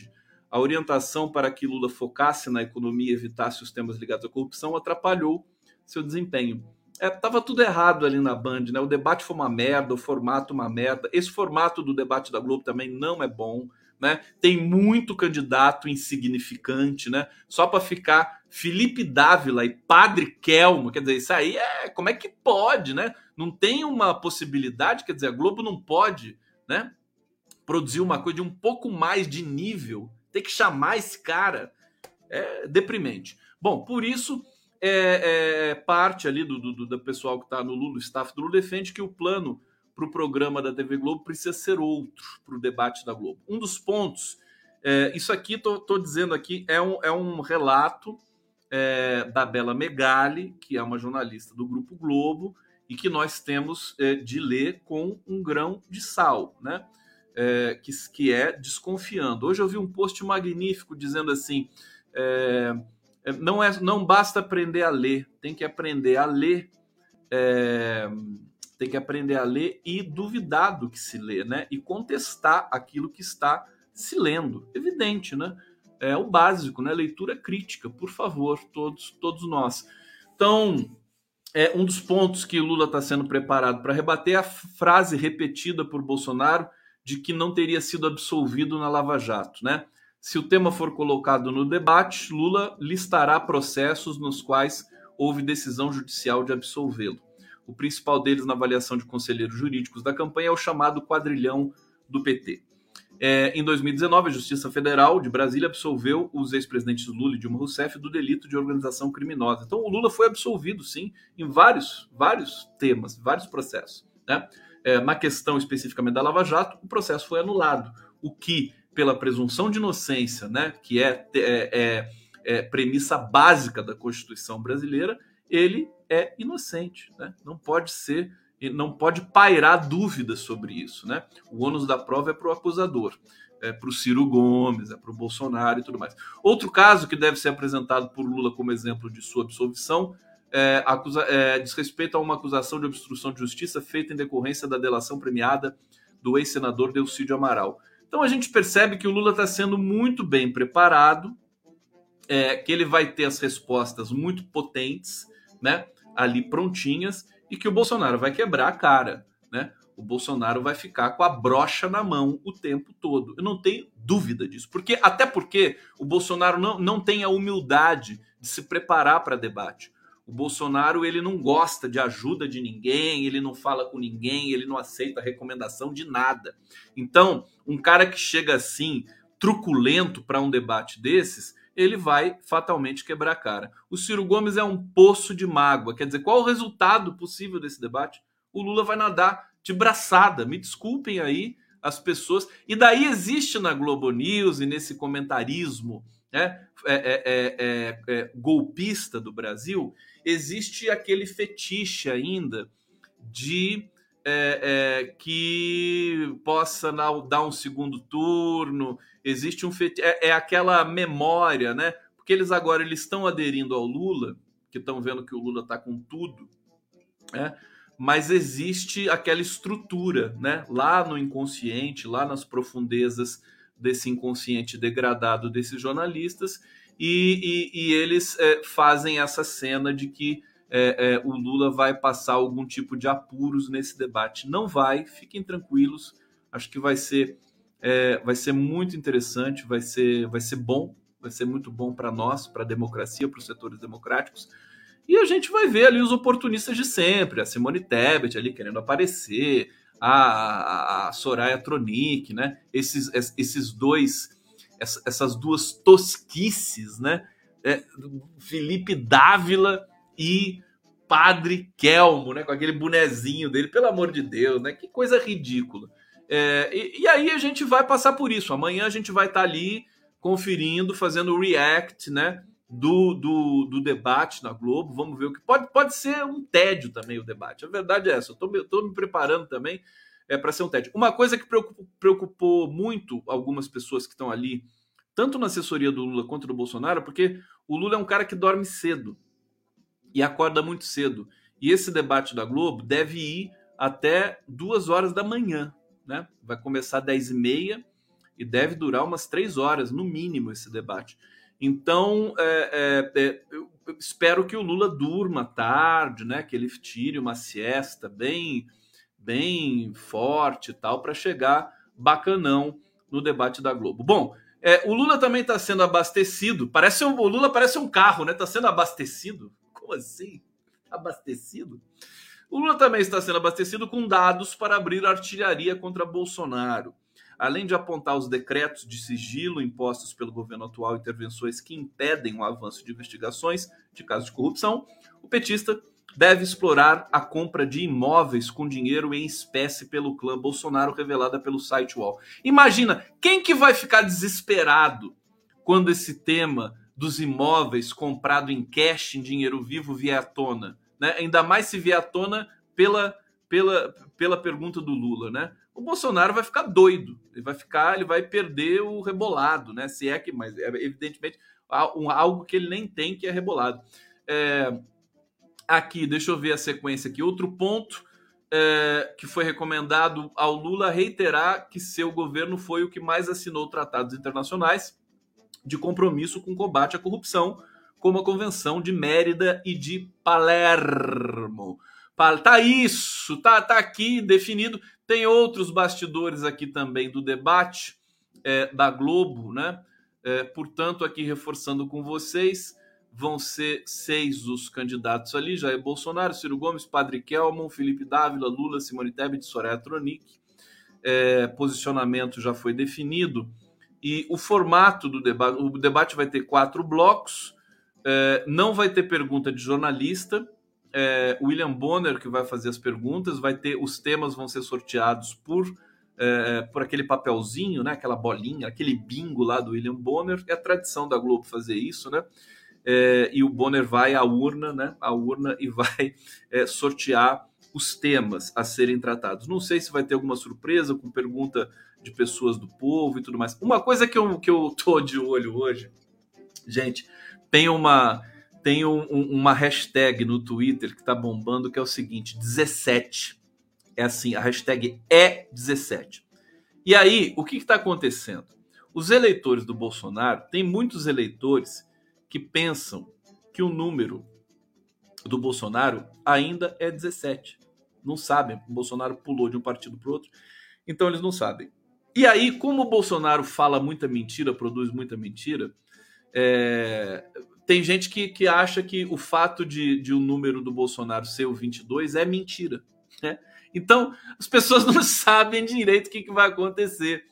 a orientação para que Lula focasse na economia e evitasse os temas ligados à corrupção atrapalhou seu desempenho. É, tava tudo errado ali na Band, né? O debate foi uma merda, o formato uma merda. Esse formato do debate da Globo também não é bom né? Tem muito candidato insignificante, né? Só para ficar Felipe Dávila e Padre Kelmo, quer dizer, isso aí é como é que pode, né? Não tem uma possibilidade, quer dizer, a Globo não pode, né? Produzir uma coisa de um pouco mais de nível, tem que chamar esse cara, é deprimente. Bom, por isso é, é parte ali do, do, do pessoal que está no Lula, o staff do Lula defende que o plano para o programa da TV Globo precisa ser outro para o debate da Globo. Um dos pontos, é, isso aqui, estou dizendo aqui, é um, é um relato é, da Bela Megali, que é uma jornalista do Grupo Globo, e que nós temos é, de ler com um grão de sal, né? É, que, que é desconfiando. Hoje eu vi um post magnífico dizendo assim: é, é, não, é, não basta aprender a ler, tem que aprender a ler é, tem que aprender a ler e duvidar do que se lê, né? E contestar aquilo que está se lendo. Evidente, né? É o básico, né? Leitura crítica, por favor, todos, todos nós. Então, é um dos pontos que Lula está sendo preparado para rebater é a frase repetida por Bolsonaro de que não teria sido absolvido na Lava Jato, né? Se o tema for colocado no debate, Lula listará processos nos quais houve decisão judicial de absolvê-lo. O principal deles na avaliação de conselheiros jurídicos da campanha é o chamado quadrilhão do PT. É, em 2019, a Justiça Federal de Brasília absolveu os ex-presidentes Lula e Dilma Rousseff do delito de organização criminosa. Então, o Lula foi absolvido, sim, em vários, vários temas, vários processos. Né? É, na questão especificamente da Lava Jato, o processo foi anulado, o que, pela presunção de inocência, né, que é, é, é, é premissa básica da Constituição brasileira, ele é inocente, né? Não pode ser, não pode pairar dúvidas sobre isso, né? O ônus da prova é para o acusador, é para o Ciro Gomes, é para o Bolsonaro e tudo mais. Outro caso que deve ser apresentado por Lula como exemplo de sua absolvição é, acusa, é, diz respeito a uma acusação de obstrução de justiça feita em decorrência da delação premiada do ex-senador Delcídio Amaral. Então a gente percebe que o Lula está sendo muito bem preparado, é, que ele vai ter as respostas muito potentes, né? ali prontinhas e que o Bolsonaro vai quebrar a cara, né? O Bolsonaro vai ficar com a brocha na mão o tempo todo. Eu não tenho dúvida disso. Porque até porque o Bolsonaro não, não tem a humildade de se preparar para debate. O Bolsonaro ele não gosta de ajuda de ninguém, ele não fala com ninguém, ele não aceita recomendação de nada. Então, um cara que chega assim, truculento para um debate desses, ele vai fatalmente quebrar a cara. O Ciro Gomes é um poço de mágoa. Quer dizer, qual o resultado possível desse debate? O Lula vai nadar de braçada. Me desculpem aí as pessoas. E daí existe na Globo News e nesse comentarismo né, é, é, é, é golpista do Brasil, existe aquele fetiche ainda de é, é, que possa dar um segundo turno. Existe um é, é, aquela memória, né? Porque eles agora eles estão aderindo ao Lula, que estão vendo que o Lula está com tudo, né? Mas existe aquela estrutura, né? Lá no inconsciente, lá nas profundezas desse inconsciente degradado desses jornalistas, e, e, e eles é, fazem essa cena de que é, é, o Lula vai passar algum tipo de apuros nesse debate. Não vai, fiquem tranquilos. Acho que vai ser, é, vai ser muito interessante, vai ser, vai ser bom, vai ser muito bom para nós, para a democracia, para os setores democráticos. E a gente vai ver ali os oportunistas de sempre, a Simone Tebet ali querendo aparecer, a, a Soraya Tronic, né? Esses, esses dois, essas duas tosquices, né? É, Felipe Dávila e Padre Kelmo, né? Com aquele bonezinho dele, pelo amor de Deus, né? Que coisa ridícula. É, e, e, aí a gente vai passar por isso. Amanhã a gente vai estar tá ali conferindo, fazendo o react, né? Do, do, do, debate na Globo. Vamos ver o que pode, pode ser um tédio também o debate. A verdade é essa. Eu estou me preparando também é, para ser um tédio. Uma coisa que preocupou, preocupou muito algumas pessoas que estão ali, tanto na assessoria do Lula quanto do Bolsonaro, porque o Lula é um cara que dorme cedo e acorda muito cedo. E esse debate da Globo deve ir até duas horas da manhã, né? Vai começar às 10 e meia e deve durar umas três horas, no mínimo, esse debate. Então, é, é, é, eu espero que o Lula durma tarde, né? Que ele tire uma siesta bem, bem forte e tal, para chegar bacanão no debate da Globo. Bom, é, o Lula também está sendo abastecido. Parece um, o Lula parece um carro, né? Está sendo abastecido como assim? Abastecido? O Lula também está sendo abastecido com dados para abrir artilharia contra Bolsonaro. Além de apontar os decretos de sigilo impostos pelo governo atual, intervenções que impedem o avanço de investigações de casos de corrupção, o petista deve explorar a compra de imóveis com dinheiro em espécie pelo clã Bolsonaro, revelada pelo site UOL. Imagina, quem que vai ficar desesperado quando esse tema dos imóveis comprado em cash, em dinheiro vivo, vier à tona. Né? Ainda mais se vier à tona pela, pela, pela pergunta do Lula. Né? O Bolsonaro vai ficar doido, ele vai ficar, ele vai perder o rebolado, né? Se é que, mas é evidentemente algo que ele nem tem que é rebolado. É, aqui, deixa eu ver a sequência aqui. Outro ponto é, que foi recomendado ao Lula reiterar que seu governo foi o que mais assinou tratados internacionais de compromisso com o combate à corrupção, como a Convenção de Mérida e de Palermo. Tá isso, tá, tá aqui definido. Tem outros bastidores aqui também do debate é, da Globo, né? É, portanto, aqui reforçando com vocês, vão ser seis os candidatos ali: Jair Bolsonaro, Ciro Gomes, Padre Kelmon, Felipe Dávila, Lula, Simone Tebet, Soraya Tronic. É, posicionamento já foi definido. E o formato do debate, o debate vai ter quatro blocos, é, não vai ter pergunta de jornalista. É, William Bonner que vai fazer as perguntas, vai ter os temas vão ser sorteados por é, por aquele papelzinho, né, aquela bolinha, aquele bingo lá do William Bonner. É a tradição da Globo fazer isso, né? É, e o Bonner vai à urna, né? À urna e vai é, sortear os temas a serem tratados. Não sei se vai ter alguma surpresa com pergunta de pessoas do povo e tudo mais. Uma coisa que eu, que eu tô de olho hoje, gente, tem uma tem um, uma hashtag no Twitter que tá bombando que é o seguinte: 17. É assim, a hashtag é 17. E aí, o que está acontecendo? Os eleitores do Bolsonaro, tem muitos eleitores que pensam que o número do Bolsonaro ainda é 17. Não sabem, o Bolsonaro pulou de um partido para outro, então eles não sabem. E aí, como o Bolsonaro fala muita mentira, produz muita mentira, é... tem gente que, que acha que o fato de, de o número do Bolsonaro ser o 22 é mentira. Né? Então, as pessoas não sabem direito o que, que vai acontecer.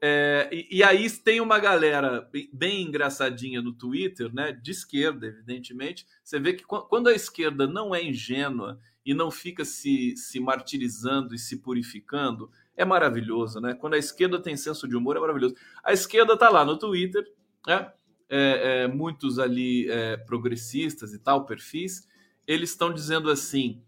É, e, e, aí tem uma galera bem engraçadinha no Twitter, né, de esquerda, evidentemente. Você vê que quando a esquerda não é ingênua e não fica se, se martirizando e se purificando, é maravilhoso, né? Quando a esquerda tem senso de humor, é maravilhoso. A esquerda tá lá no Twitter, né? É, é, muitos ali é, progressistas e tal, perfis, eles estão dizendo assim: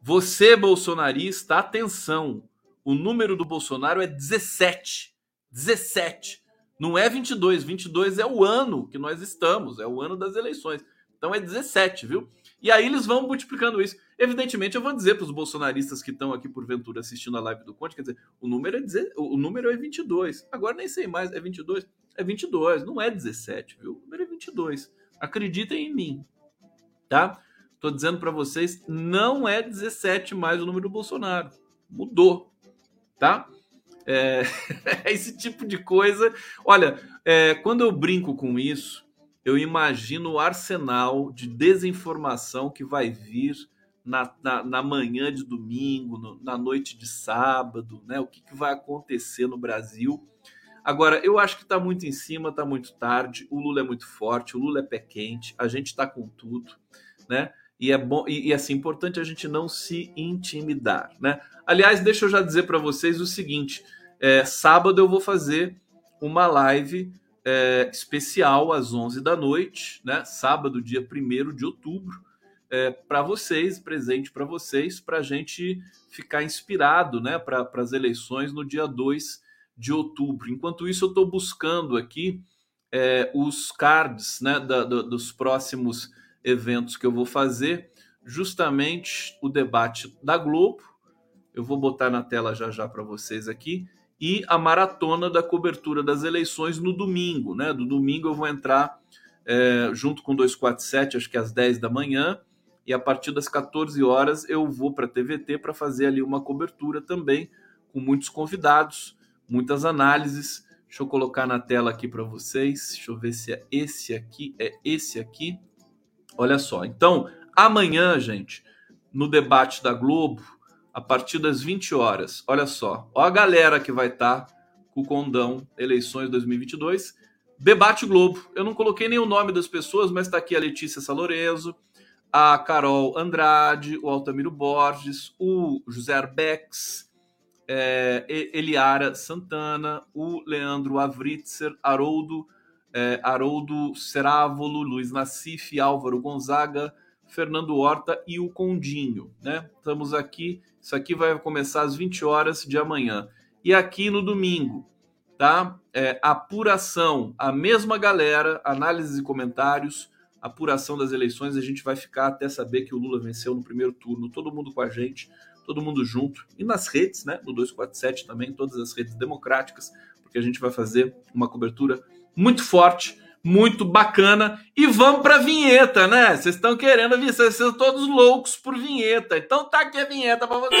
você, bolsonarista, atenção, o número do Bolsonaro é 17. 17. Não é 22. 22 é o ano que nós estamos, é o ano das eleições. Então é 17, viu? E aí eles vão multiplicando isso. Evidentemente, eu vou dizer para os bolsonaristas que estão aqui porventura assistindo a live do Conte, quer dizer, o número é dizer, o número é 22. Agora nem sei mais, é 22? É 22, não é 17, viu? O número é 22. Acreditem em mim, tá? Tô dizendo para vocês, não é 17 mais o número do Bolsonaro. Mudou, tá? É, esse tipo de coisa. Olha, é, quando eu brinco com isso, eu imagino o arsenal de desinformação que vai vir na, na, na manhã de domingo, no, na noite de sábado, né? O que, que vai acontecer no Brasil. Agora, eu acho que está muito em cima, está muito tarde. O Lula é muito forte, o Lula é pé quente, a gente está com tudo, né? E é bom e, e assim importante a gente não se intimidar, né? Aliás, deixa eu já dizer para vocês o seguinte: é, sábado eu vou fazer uma live é, especial às 11 da noite, né? Sábado, dia 1 de outubro, é, para vocês, presente para vocês, para a gente ficar inspirado, né? Para as eleições no dia 2 de outubro. Enquanto isso, eu estou buscando aqui é, os cards, né? Da, do, dos próximos eventos que eu vou fazer, justamente o debate da Globo. Eu vou botar na tela já já para vocês aqui e a maratona da cobertura das eleições no domingo, né? Do domingo eu vou entrar é, junto com 247, acho que às 10 da manhã, e a partir das 14 horas eu vou para a TVT para fazer ali uma cobertura também, com muitos convidados, muitas análises. Deixa eu colocar na tela aqui para vocês. Deixa eu ver se é esse aqui, é esse aqui. Olha só. Então, amanhã, gente, no debate da Globo, a partir das 20 horas, olha só. Ó a galera que vai estar tá com o condão eleições 2022. Debate Globo. Eu não coloquei nem o nome das pessoas, mas está aqui a Letícia Saloreso, a Carol Andrade, o Altamiro Borges, o José Arbex, é, Eliara Santana, o Leandro Avritzer, Haroldo é, Haroldo Cerávolo, Luiz Nassif, Álvaro Gonzaga, Fernando Horta e o Condinho, né? Estamos aqui, isso aqui vai começar às 20 horas de amanhã. E aqui no domingo, tá? É, apuração, a mesma galera, análises e comentários, apuração das eleições, a gente vai ficar até saber que o Lula venceu no primeiro turno, todo mundo com a gente, todo mundo junto, e nas redes, né? No 247 também, todas as redes democráticas, porque a gente vai fazer uma cobertura muito forte, muito bacana. E vamos para a vinheta, né? Vocês estão querendo vir, vocês são todos loucos por vinheta. Então tá aqui a vinheta para vocês.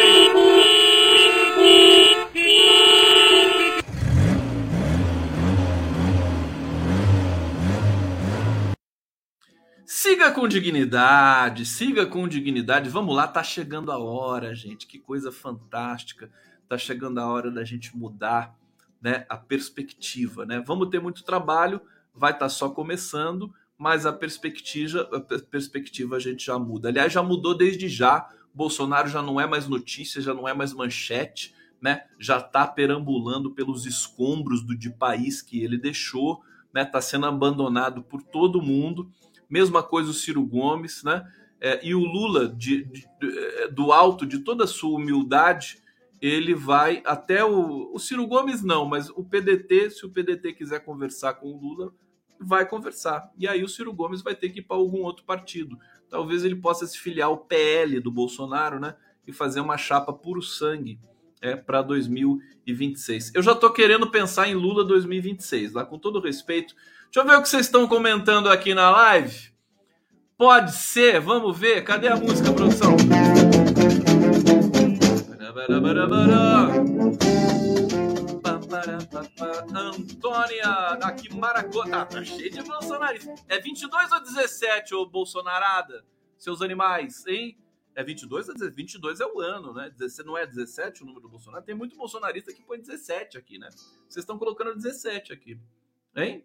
Siga com dignidade, siga com dignidade. Vamos lá, tá chegando a hora, gente. Que coisa fantástica. Tá chegando a hora da gente mudar né, a perspectiva. Né? Vamos ter muito trabalho, vai estar tá só começando, mas a perspectiva, a perspectiva a gente já muda. Aliás, já mudou desde já. Bolsonaro já não é mais notícia, já não é mais manchete, né? Já está perambulando pelos escombros do de país que ele deixou, né? Está sendo abandonado por todo mundo. Mesma coisa o Ciro Gomes, né? É, e o Lula, de, de, de, do alto de toda a sua humildade, ele vai até o, o Ciro Gomes não, mas o PDT, se o PDT quiser conversar com o Lula, vai conversar. E aí o Ciro Gomes vai ter que ir para algum outro partido. Talvez ele possa se filiar ao PL do Bolsonaro, né? E fazer uma chapa puro sangue é, para 2026. Eu já estou querendo pensar em Lula 2026, lá com todo respeito. Deixa eu ver o que vocês estão comentando aqui na live. Pode ser, vamos ver. Cadê a música, produção? Antônia, aqui Maracó. Tá, tá cheio de bolsonarista. É 22 ou 17, ô Bolsonarada? Seus animais, hein? É 22 ou 17? 22 é o ano, né? Não é 17 o número do Bolsonaro? Tem muito bolsonarista que põe 17 aqui, né? Vocês estão colocando 17 aqui, hein?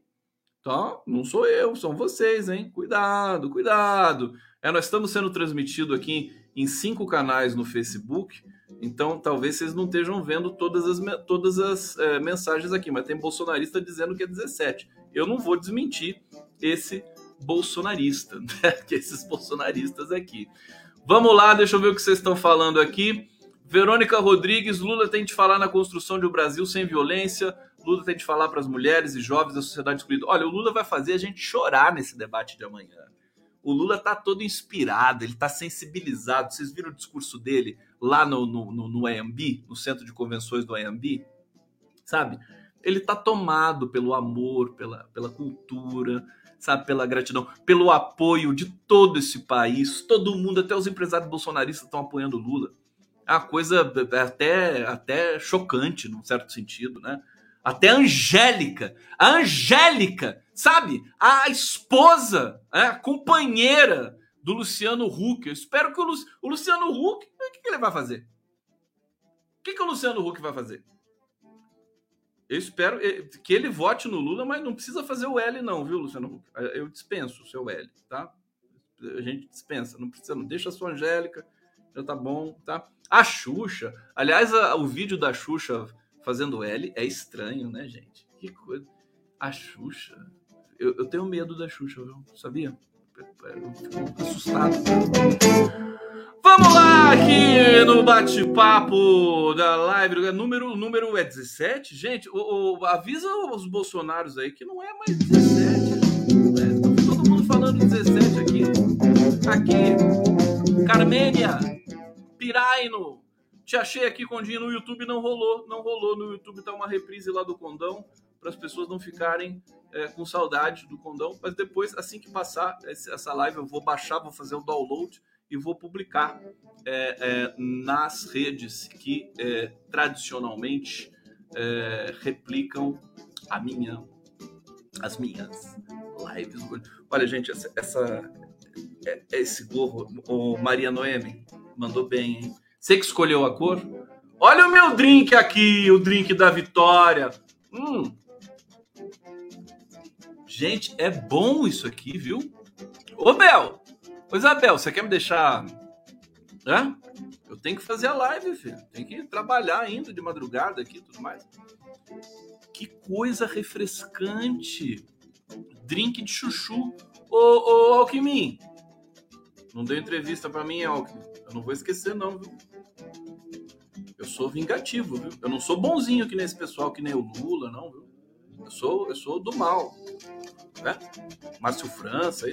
Então, não sou eu, são vocês, hein? Cuidado, cuidado. É, nós estamos sendo transmitido aqui em cinco canais no Facebook. Então, talvez vocês não estejam vendo todas as, todas as é, mensagens aqui, mas tem bolsonarista dizendo que é 17. Eu não vou desmentir esse bolsonarista, né? que esses bolsonaristas aqui. Vamos lá, deixa eu ver o que vocês estão falando aqui. Verônica Rodrigues, Lula tem de falar na construção de um Brasil sem violência. Lula tem de falar para as mulheres e jovens da sociedade excluída. Olha, o Lula vai fazer a gente chorar nesse debate de amanhã. O Lula tá todo inspirado, ele tá sensibilizado. Vocês viram o discurso dele lá no, no, no, no AMB, no Centro de Convenções do AMB? Sabe? Ele tá tomado pelo amor, pela, pela cultura, sabe, pela gratidão, pelo apoio de todo esse país, todo mundo, até os empresários bolsonaristas estão apoiando o Lula. É uma coisa até, até chocante, num certo sentido, né? Até a Angélica, a Angélica, sabe? A esposa, né? a companheira do Luciano Huck. Eu espero que o, Lu, o Luciano Huck, o que, que ele vai fazer? O que, que o Luciano Huck vai fazer? Eu espero eh, que ele vote no Lula, mas não precisa fazer o L, não, viu, Luciano Huck? Eh, eu dispenso o seu L, tá? A gente dispensa, não precisa, não. Deixa a sua Angélica, já tá bom, tá? A Xuxa, aliás, a, o vídeo da Xuxa fazendo L é estranho, né, gente? Que coisa. A Xuxa. Eu, eu tenho medo da Xuxa, viu? Sabia? Eu fico assustado. Vamos lá aqui no bate-papo da live. Número, número é 17? Gente, o, o, avisa os bolsonaros aí que não é mais 17. Né? Todo mundo falando 17 aqui. Aqui. Carmênia. Piraino. Te achei aqui, Condinho, no YouTube não rolou. Não rolou. No YouTube tá uma reprise lá do Condão. Para as pessoas não ficarem é, com saudade do Condão. Mas depois, assim que passar essa live, eu vou baixar, vou fazer o download e vou publicar é, é, nas redes que é, tradicionalmente é, replicam a minha, as minhas lives. Olha, gente, essa, essa é, esse gorro, o Maria Noemi mandou bem, hein? Você que escolheu a cor? Olha o meu drink aqui, o drink da vitória. Hum. Gente, é bom isso aqui, viu? Ô, Bel, Ô, Isabel, você quer me deixar. Hã? Eu tenho que fazer a live, filho. Tem que trabalhar ainda de madrugada aqui e tudo mais. Que coisa refrescante. Drink de chuchu. Ô, ô Alckmin. Não deu entrevista para mim, Alckmin. Eu não vou esquecer, não, viu? Eu sou vingativo, viu? Eu não sou bonzinho que nem esse pessoal, que nem o Lula, não, viu? Eu sou, eu sou do mal né? Márcio França,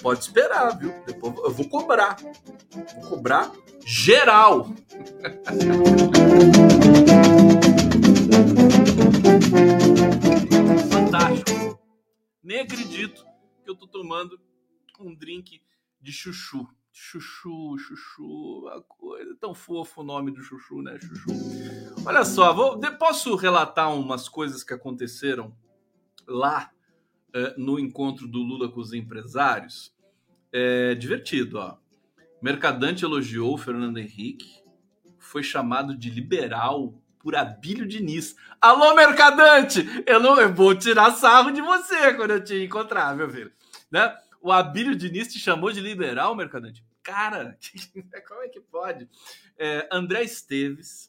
pode esperar, viu? Depois eu vou cobrar. Vou cobrar geral. Fantástico. Nem acredito que eu tô tomando um drink de chuchu. Chuchu, chuchu, a coisa. Tão fofo o nome do chuchu, né? Chuchu. Olha só, vou, posso relatar umas coisas que aconteceram lá é, no encontro do Lula com os empresários, é divertido, ó. Mercadante elogiou o Fernando Henrique, foi chamado de liberal por Abílio Diniz. Alô, Mercadante! Eu não eu vou tirar sarro de você quando eu te encontrar, meu filho. Né? O Abílio Diniz te chamou de liberal, Mercadante? Cara, como é que pode? É, André Esteves,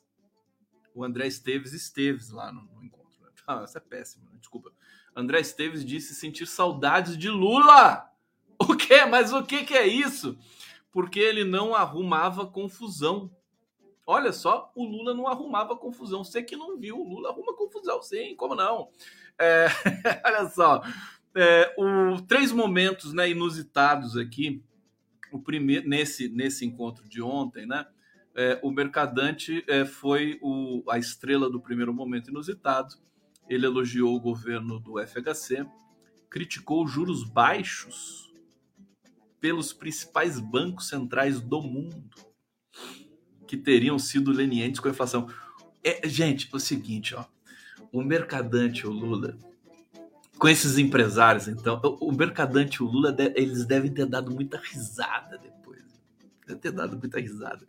o André Esteves Esteves lá no, no encontro. Né? Ah, isso é péssimo, né? desculpa. André Esteves disse sentir saudades de Lula. O quê? Mas o que, que é isso? Porque ele não arrumava confusão. Olha só, o Lula não arrumava confusão. Você que não viu, o Lula arruma confusão, sim, como não? É, olha só, é, o, três momentos né, inusitados aqui. O primeiro nesse nesse encontro de ontem, né? É, o mercadante é, foi o, a estrela do primeiro momento inusitado ele elogiou o governo do FHC, criticou juros baixos pelos principais bancos centrais do mundo, que teriam sido lenientes com a inflação. É, gente, é o seguinte, ó, o mercadante, o Lula, com esses empresários, então, o mercadante e o Lula, eles devem ter dado muita risada depois. Devem ter dado muita risada.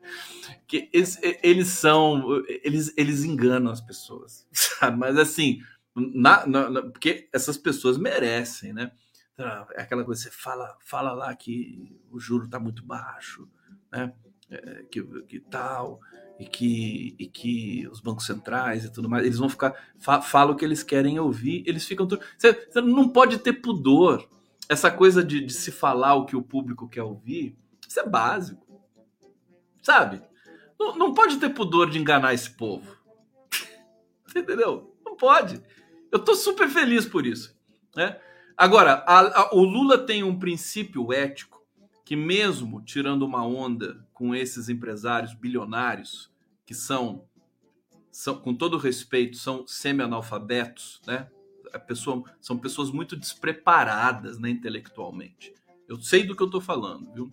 Que eles, eles são, eles, eles enganam as pessoas, sabe? Mas assim, na, na, na, porque essas pessoas merecem, né? É aquela coisa, você fala, fala lá que o juro está muito baixo, né? É, que, que tal, e que, e que os bancos centrais e tudo mais, eles vão ficar, fa, falam o que eles querem ouvir, eles ficam. Você, você não pode ter pudor. Essa coisa de, de se falar o que o público quer ouvir, isso é básico. Sabe? Não, não pode ter pudor de enganar esse povo. Entendeu? Não pode. Eu tô super feliz por isso. Né? Agora, a, a, o Lula tem um princípio ético que, mesmo tirando uma onda com esses empresários bilionários, que são são, com todo respeito, são semi-analfabetos, né? A pessoa, são pessoas muito despreparadas né, intelectualmente. Eu sei do que eu estou falando, viu?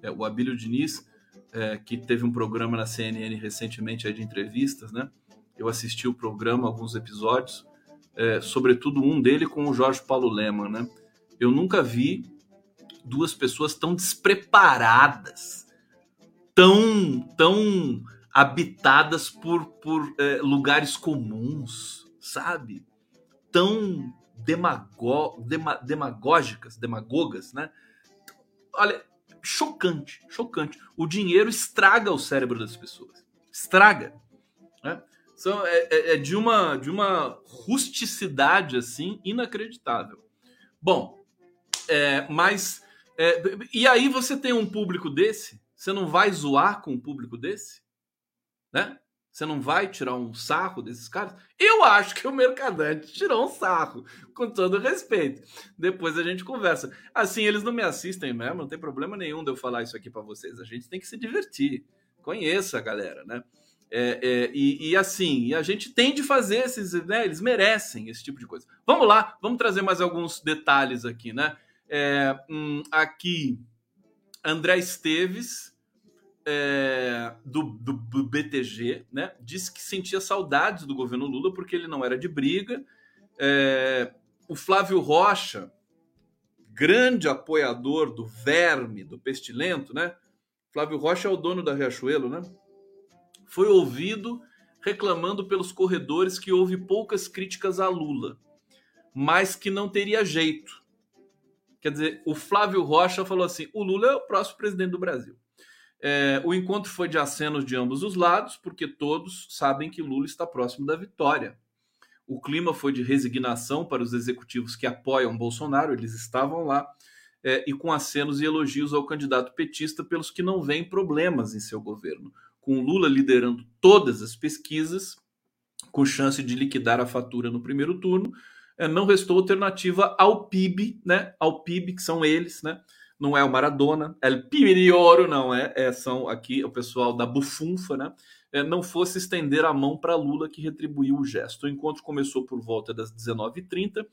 É, o Abílio Diniz, é, que teve um programa na CNN recentemente aí de entrevistas, né? Eu assisti o programa, alguns episódios, é, sobretudo um dele com o Jorge Paulo Leman, né? Eu nunca vi duas pessoas tão despreparadas, tão, tão habitadas por, por é, lugares comuns, sabe? Tão demago, dema, demagógicas, demagogas, né? Olha, chocante, chocante. O dinheiro estraga o cérebro das pessoas, estraga. Né? São, é, é, é de uma de uma rusticidade assim inacreditável. Bom, é, mas é, e aí você tem um público desse, você não vai zoar com um público desse? Né? Você não vai tirar um sarro desses caras? Eu acho que o Mercadante tirou um sarro, com todo respeito. Depois a gente conversa. Assim, eles não me assistem mesmo, não tem problema nenhum de eu falar isso aqui para vocês. A gente tem que se divertir. Conheça a galera, né? É, é, e, e, assim, a gente tem de fazer esses, né? Eles merecem esse tipo de coisa. Vamos lá, vamos trazer mais alguns detalhes aqui, né? É, hum, aqui, André Esteves é, do, do, do, BTG, né, disse que sentia saudades do governo Lula porque ele não era de briga. É, o Flávio Rocha, grande apoiador do verme, do pestilento, né? Flávio Rocha é o dono da Riachuelo, né? Foi ouvido reclamando pelos corredores que houve poucas críticas a Lula, mas que não teria jeito. Quer dizer, o Flávio Rocha falou assim: o Lula é o próximo presidente do Brasil. É, o encontro foi de acenos de ambos os lados, porque todos sabem que Lula está próximo da vitória. O clima foi de resignação para os executivos que apoiam Bolsonaro, eles estavam lá, é, e com acenos e elogios ao candidato petista pelos que não veem problemas em seu governo. Com Lula liderando todas as pesquisas, com chance de liquidar a fatura no primeiro turno, não restou alternativa ao PIB, né? Ao PIB, que são eles, né? não é o Maradona, é o Pirioro, não é, é, são aqui o pessoal da bufunfa, né? É, não fosse estender a mão para Lula que retribuiu o gesto. O encontro começou por volta das 19h30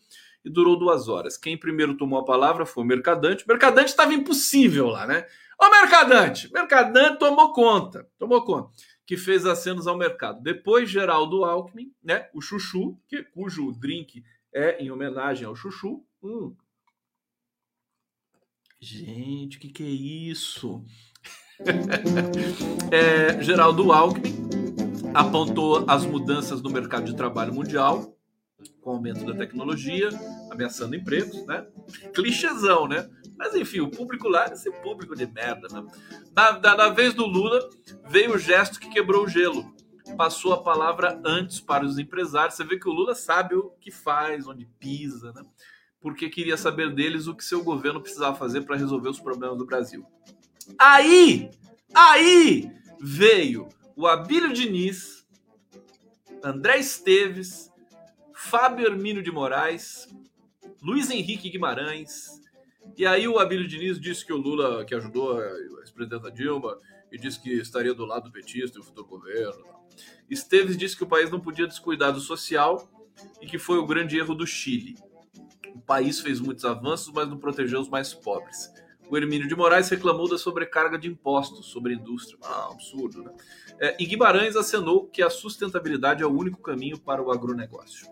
e durou duas horas. Quem primeiro tomou a palavra foi o Mercadante. O Mercadante estava impossível lá, né? Ô Mercadante! Mercadante tomou conta, tomou conta, que fez acenos ao mercado. Depois, Geraldo Alckmin, né? O Chuchu, que, cujo drink é em homenagem ao Chuchu. Hum, Gente, o que, que é isso? é, Geraldo Alckmin apontou as mudanças no mercado de trabalho mundial, com o aumento da tecnologia, ameaçando empregos, né? Clichêzão, né? Mas enfim, o público lá é esse público de merda, né? Na, na, na vez do Lula, veio o gesto que quebrou o gelo. Passou a palavra antes para os empresários. Você vê que o Lula sabe o que faz, onde pisa, né? porque queria saber deles o que seu governo precisava fazer para resolver os problemas do Brasil. Aí, aí veio o Abílio Diniz, André Esteves, Fábio Hermínio de Moraes, Luiz Henrique Guimarães. E aí o Abílio Diniz disse que o Lula, que ajudou a ex-presidenta Dilma, e disse que estaria do lado do petista e o futuro governo. Esteves disse que o país não podia descuidar do social e que foi o grande erro do Chile. O país fez muitos avanços, mas não protegeu os mais pobres. O Hermínio de Moraes reclamou da sobrecarga de impostos sobre a indústria. Ah, absurdo, né? É, e Guimarães acenou que a sustentabilidade é o único caminho para o agronegócio.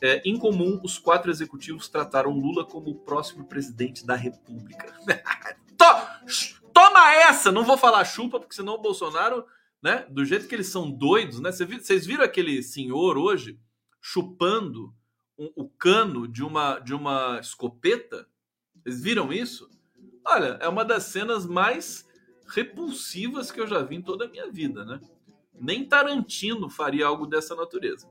É, em comum, os quatro executivos trataram Lula como o próximo presidente da República. Toma essa! Não vou falar chupa, porque senão o Bolsonaro, né? Do jeito que eles são doidos, né? Vocês viram aquele senhor hoje chupando um, o cano de uma, de uma escopeta. Vocês viram isso? Olha, é uma das cenas mais repulsivas que eu já vi em toda a minha vida, né? Nem Tarantino faria algo dessa natureza.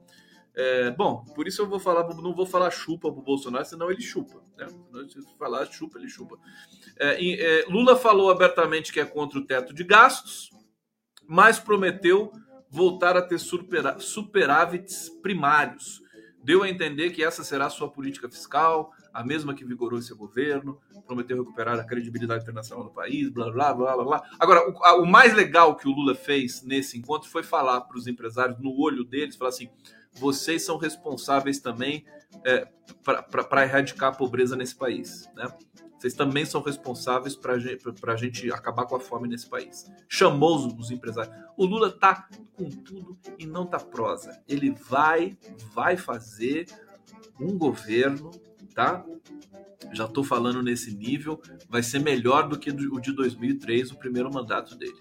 É, bom, por isso eu vou falar, não vou falar chupa pro Bolsonaro, senão ele chupa. Né? Se falar chupa, ele chupa. É, é, Lula falou abertamente que é contra o teto de gastos, mas prometeu voltar a ter superávites primários deu a entender que essa será a sua política fiscal, a mesma que vigorou esse governo, prometeu recuperar a credibilidade internacional do país, blá, blá, blá, blá, blá. Agora, o, a, o mais legal que o Lula fez nesse encontro foi falar para os empresários, no olho deles, falar assim, vocês são responsáveis também é, para erradicar a pobreza nesse país, né? Vocês também são responsáveis para a gente acabar com a fome nesse país. Chamou os, os empresários. O Lula tá com tudo e não tá prosa. Ele vai, vai fazer um governo, tá? Já estou falando nesse nível, vai ser melhor do que o de 2003, o primeiro mandato dele.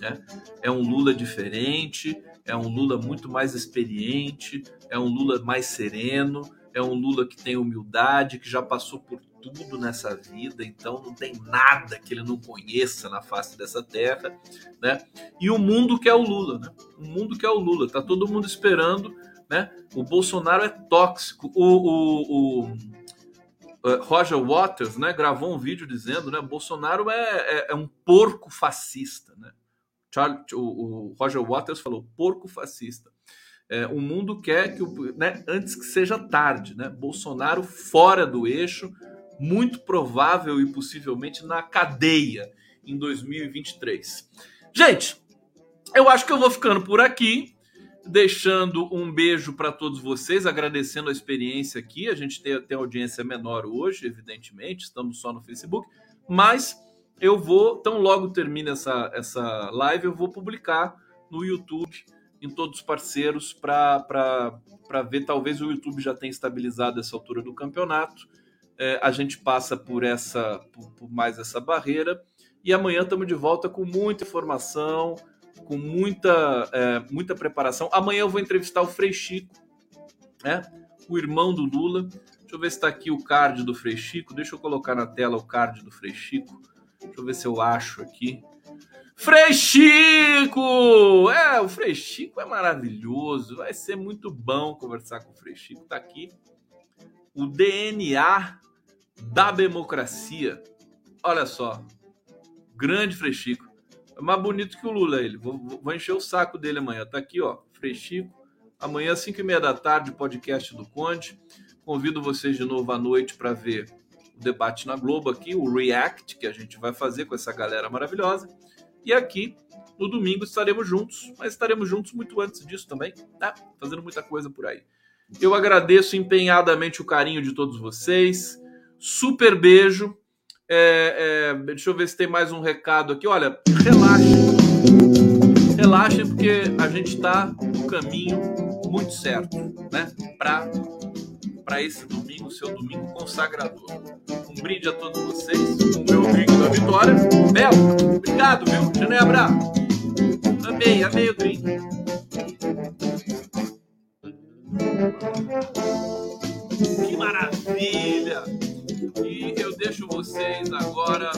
Né? É um Lula diferente, é um Lula muito mais experiente, é um Lula mais sereno, é um Lula que tem humildade, que já passou por tudo nessa vida, então não tem nada que ele não conheça na face dessa terra, né? E o mundo que é o Lula, né? O mundo que é o Lula, tá todo mundo esperando, né? O Bolsonaro é tóxico. O, o, o uh, Roger Waters, né, gravou um vídeo dizendo, né, Bolsonaro é, é, é um porco fascista, né? Charlie, o, o Roger Waters falou porco fascista. É, o mundo quer que, o, né, antes que seja tarde, né? Bolsonaro fora do eixo, muito provável e possivelmente na cadeia em 2023. Gente, eu acho que eu vou ficando por aqui, deixando um beijo para todos vocês, agradecendo a experiência aqui. A gente tem, tem audiência menor hoje, evidentemente, estamos só no Facebook, mas eu vou, tão logo termine essa, essa live, eu vou publicar no YouTube em todos os parceiros para ver. Talvez o YouTube já tenha estabilizado essa altura do campeonato. É, a gente passa por essa por, por mais essa barreira e amanhã estamos de volta com muita informação, com muita, é, muita preparação. Amanhã eu vou entrevistar o Frei Chico, né? o irmão do Lula. Deixa eu ver se está aqui o card do Frei Chico. Deixa eu colocar na tela o card do Frei Chico. Deixa eu ver se eu acho aqui. Frei Chico! É, o Frei Chico é maravilhoso. Vai ser muito bom conversar com o Frei Chico. Tá aqui o DNA da democracia. Olha só. Grande Frei Chico. É mais bonito que o Lula ele. Vou, vou encher o saco dele amanhã. Tá aqui, ó. Frei Chico. Amanhã, às 5 e meia da tarde, podcast do Conde. Convido vocês de novo à noite para ver debate na Globo aqui, o React, que a gente vai fazer com essa galera maravilhosa. E aqui, no domingo, estaremos juntos, mas estaremos juntos muito antes disso também, tá? Fazendo muita coisa por aí. Eu agradeço empenhadamente o carinho de todos vocês. Super beijo. É, é, deixa eu ver se tem mais um recado aqui. Olha, relaxem. Relaxem, porque a gente está no caminho muito certo, né? Para esse domingo, seu domingo consagrador. Um brinde a todos vocês, o meu drink da vitória. Belo, obrigado, viu? Genebra, amei, amei o drink. Que maravilha! E eu deixo vocês agora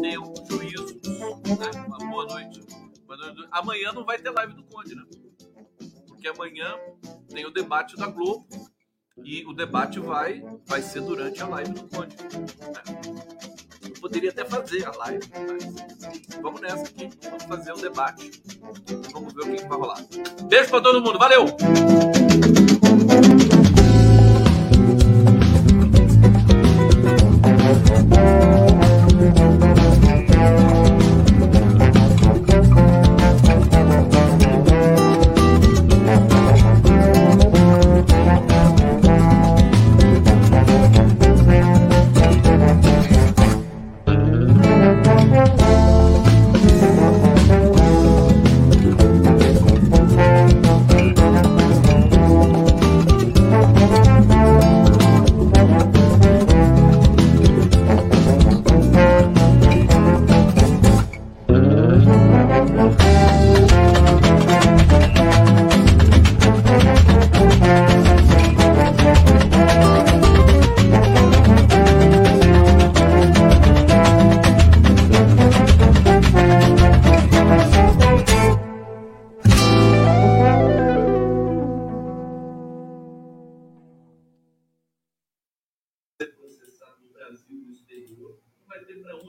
tenham juízo. Né? Uma boa noite. Amanhã não vai ter live do Conde, né? Porque amanhã tem o debate da Globo e o debate vai, vai ser durante a live do Conde. Né? Poderia até fazer a live, mas vamos nessa aqui. Vamos fazer o um debate. Vamos ver o que, vai rolar. Beijo pra todo mundo. Valeu!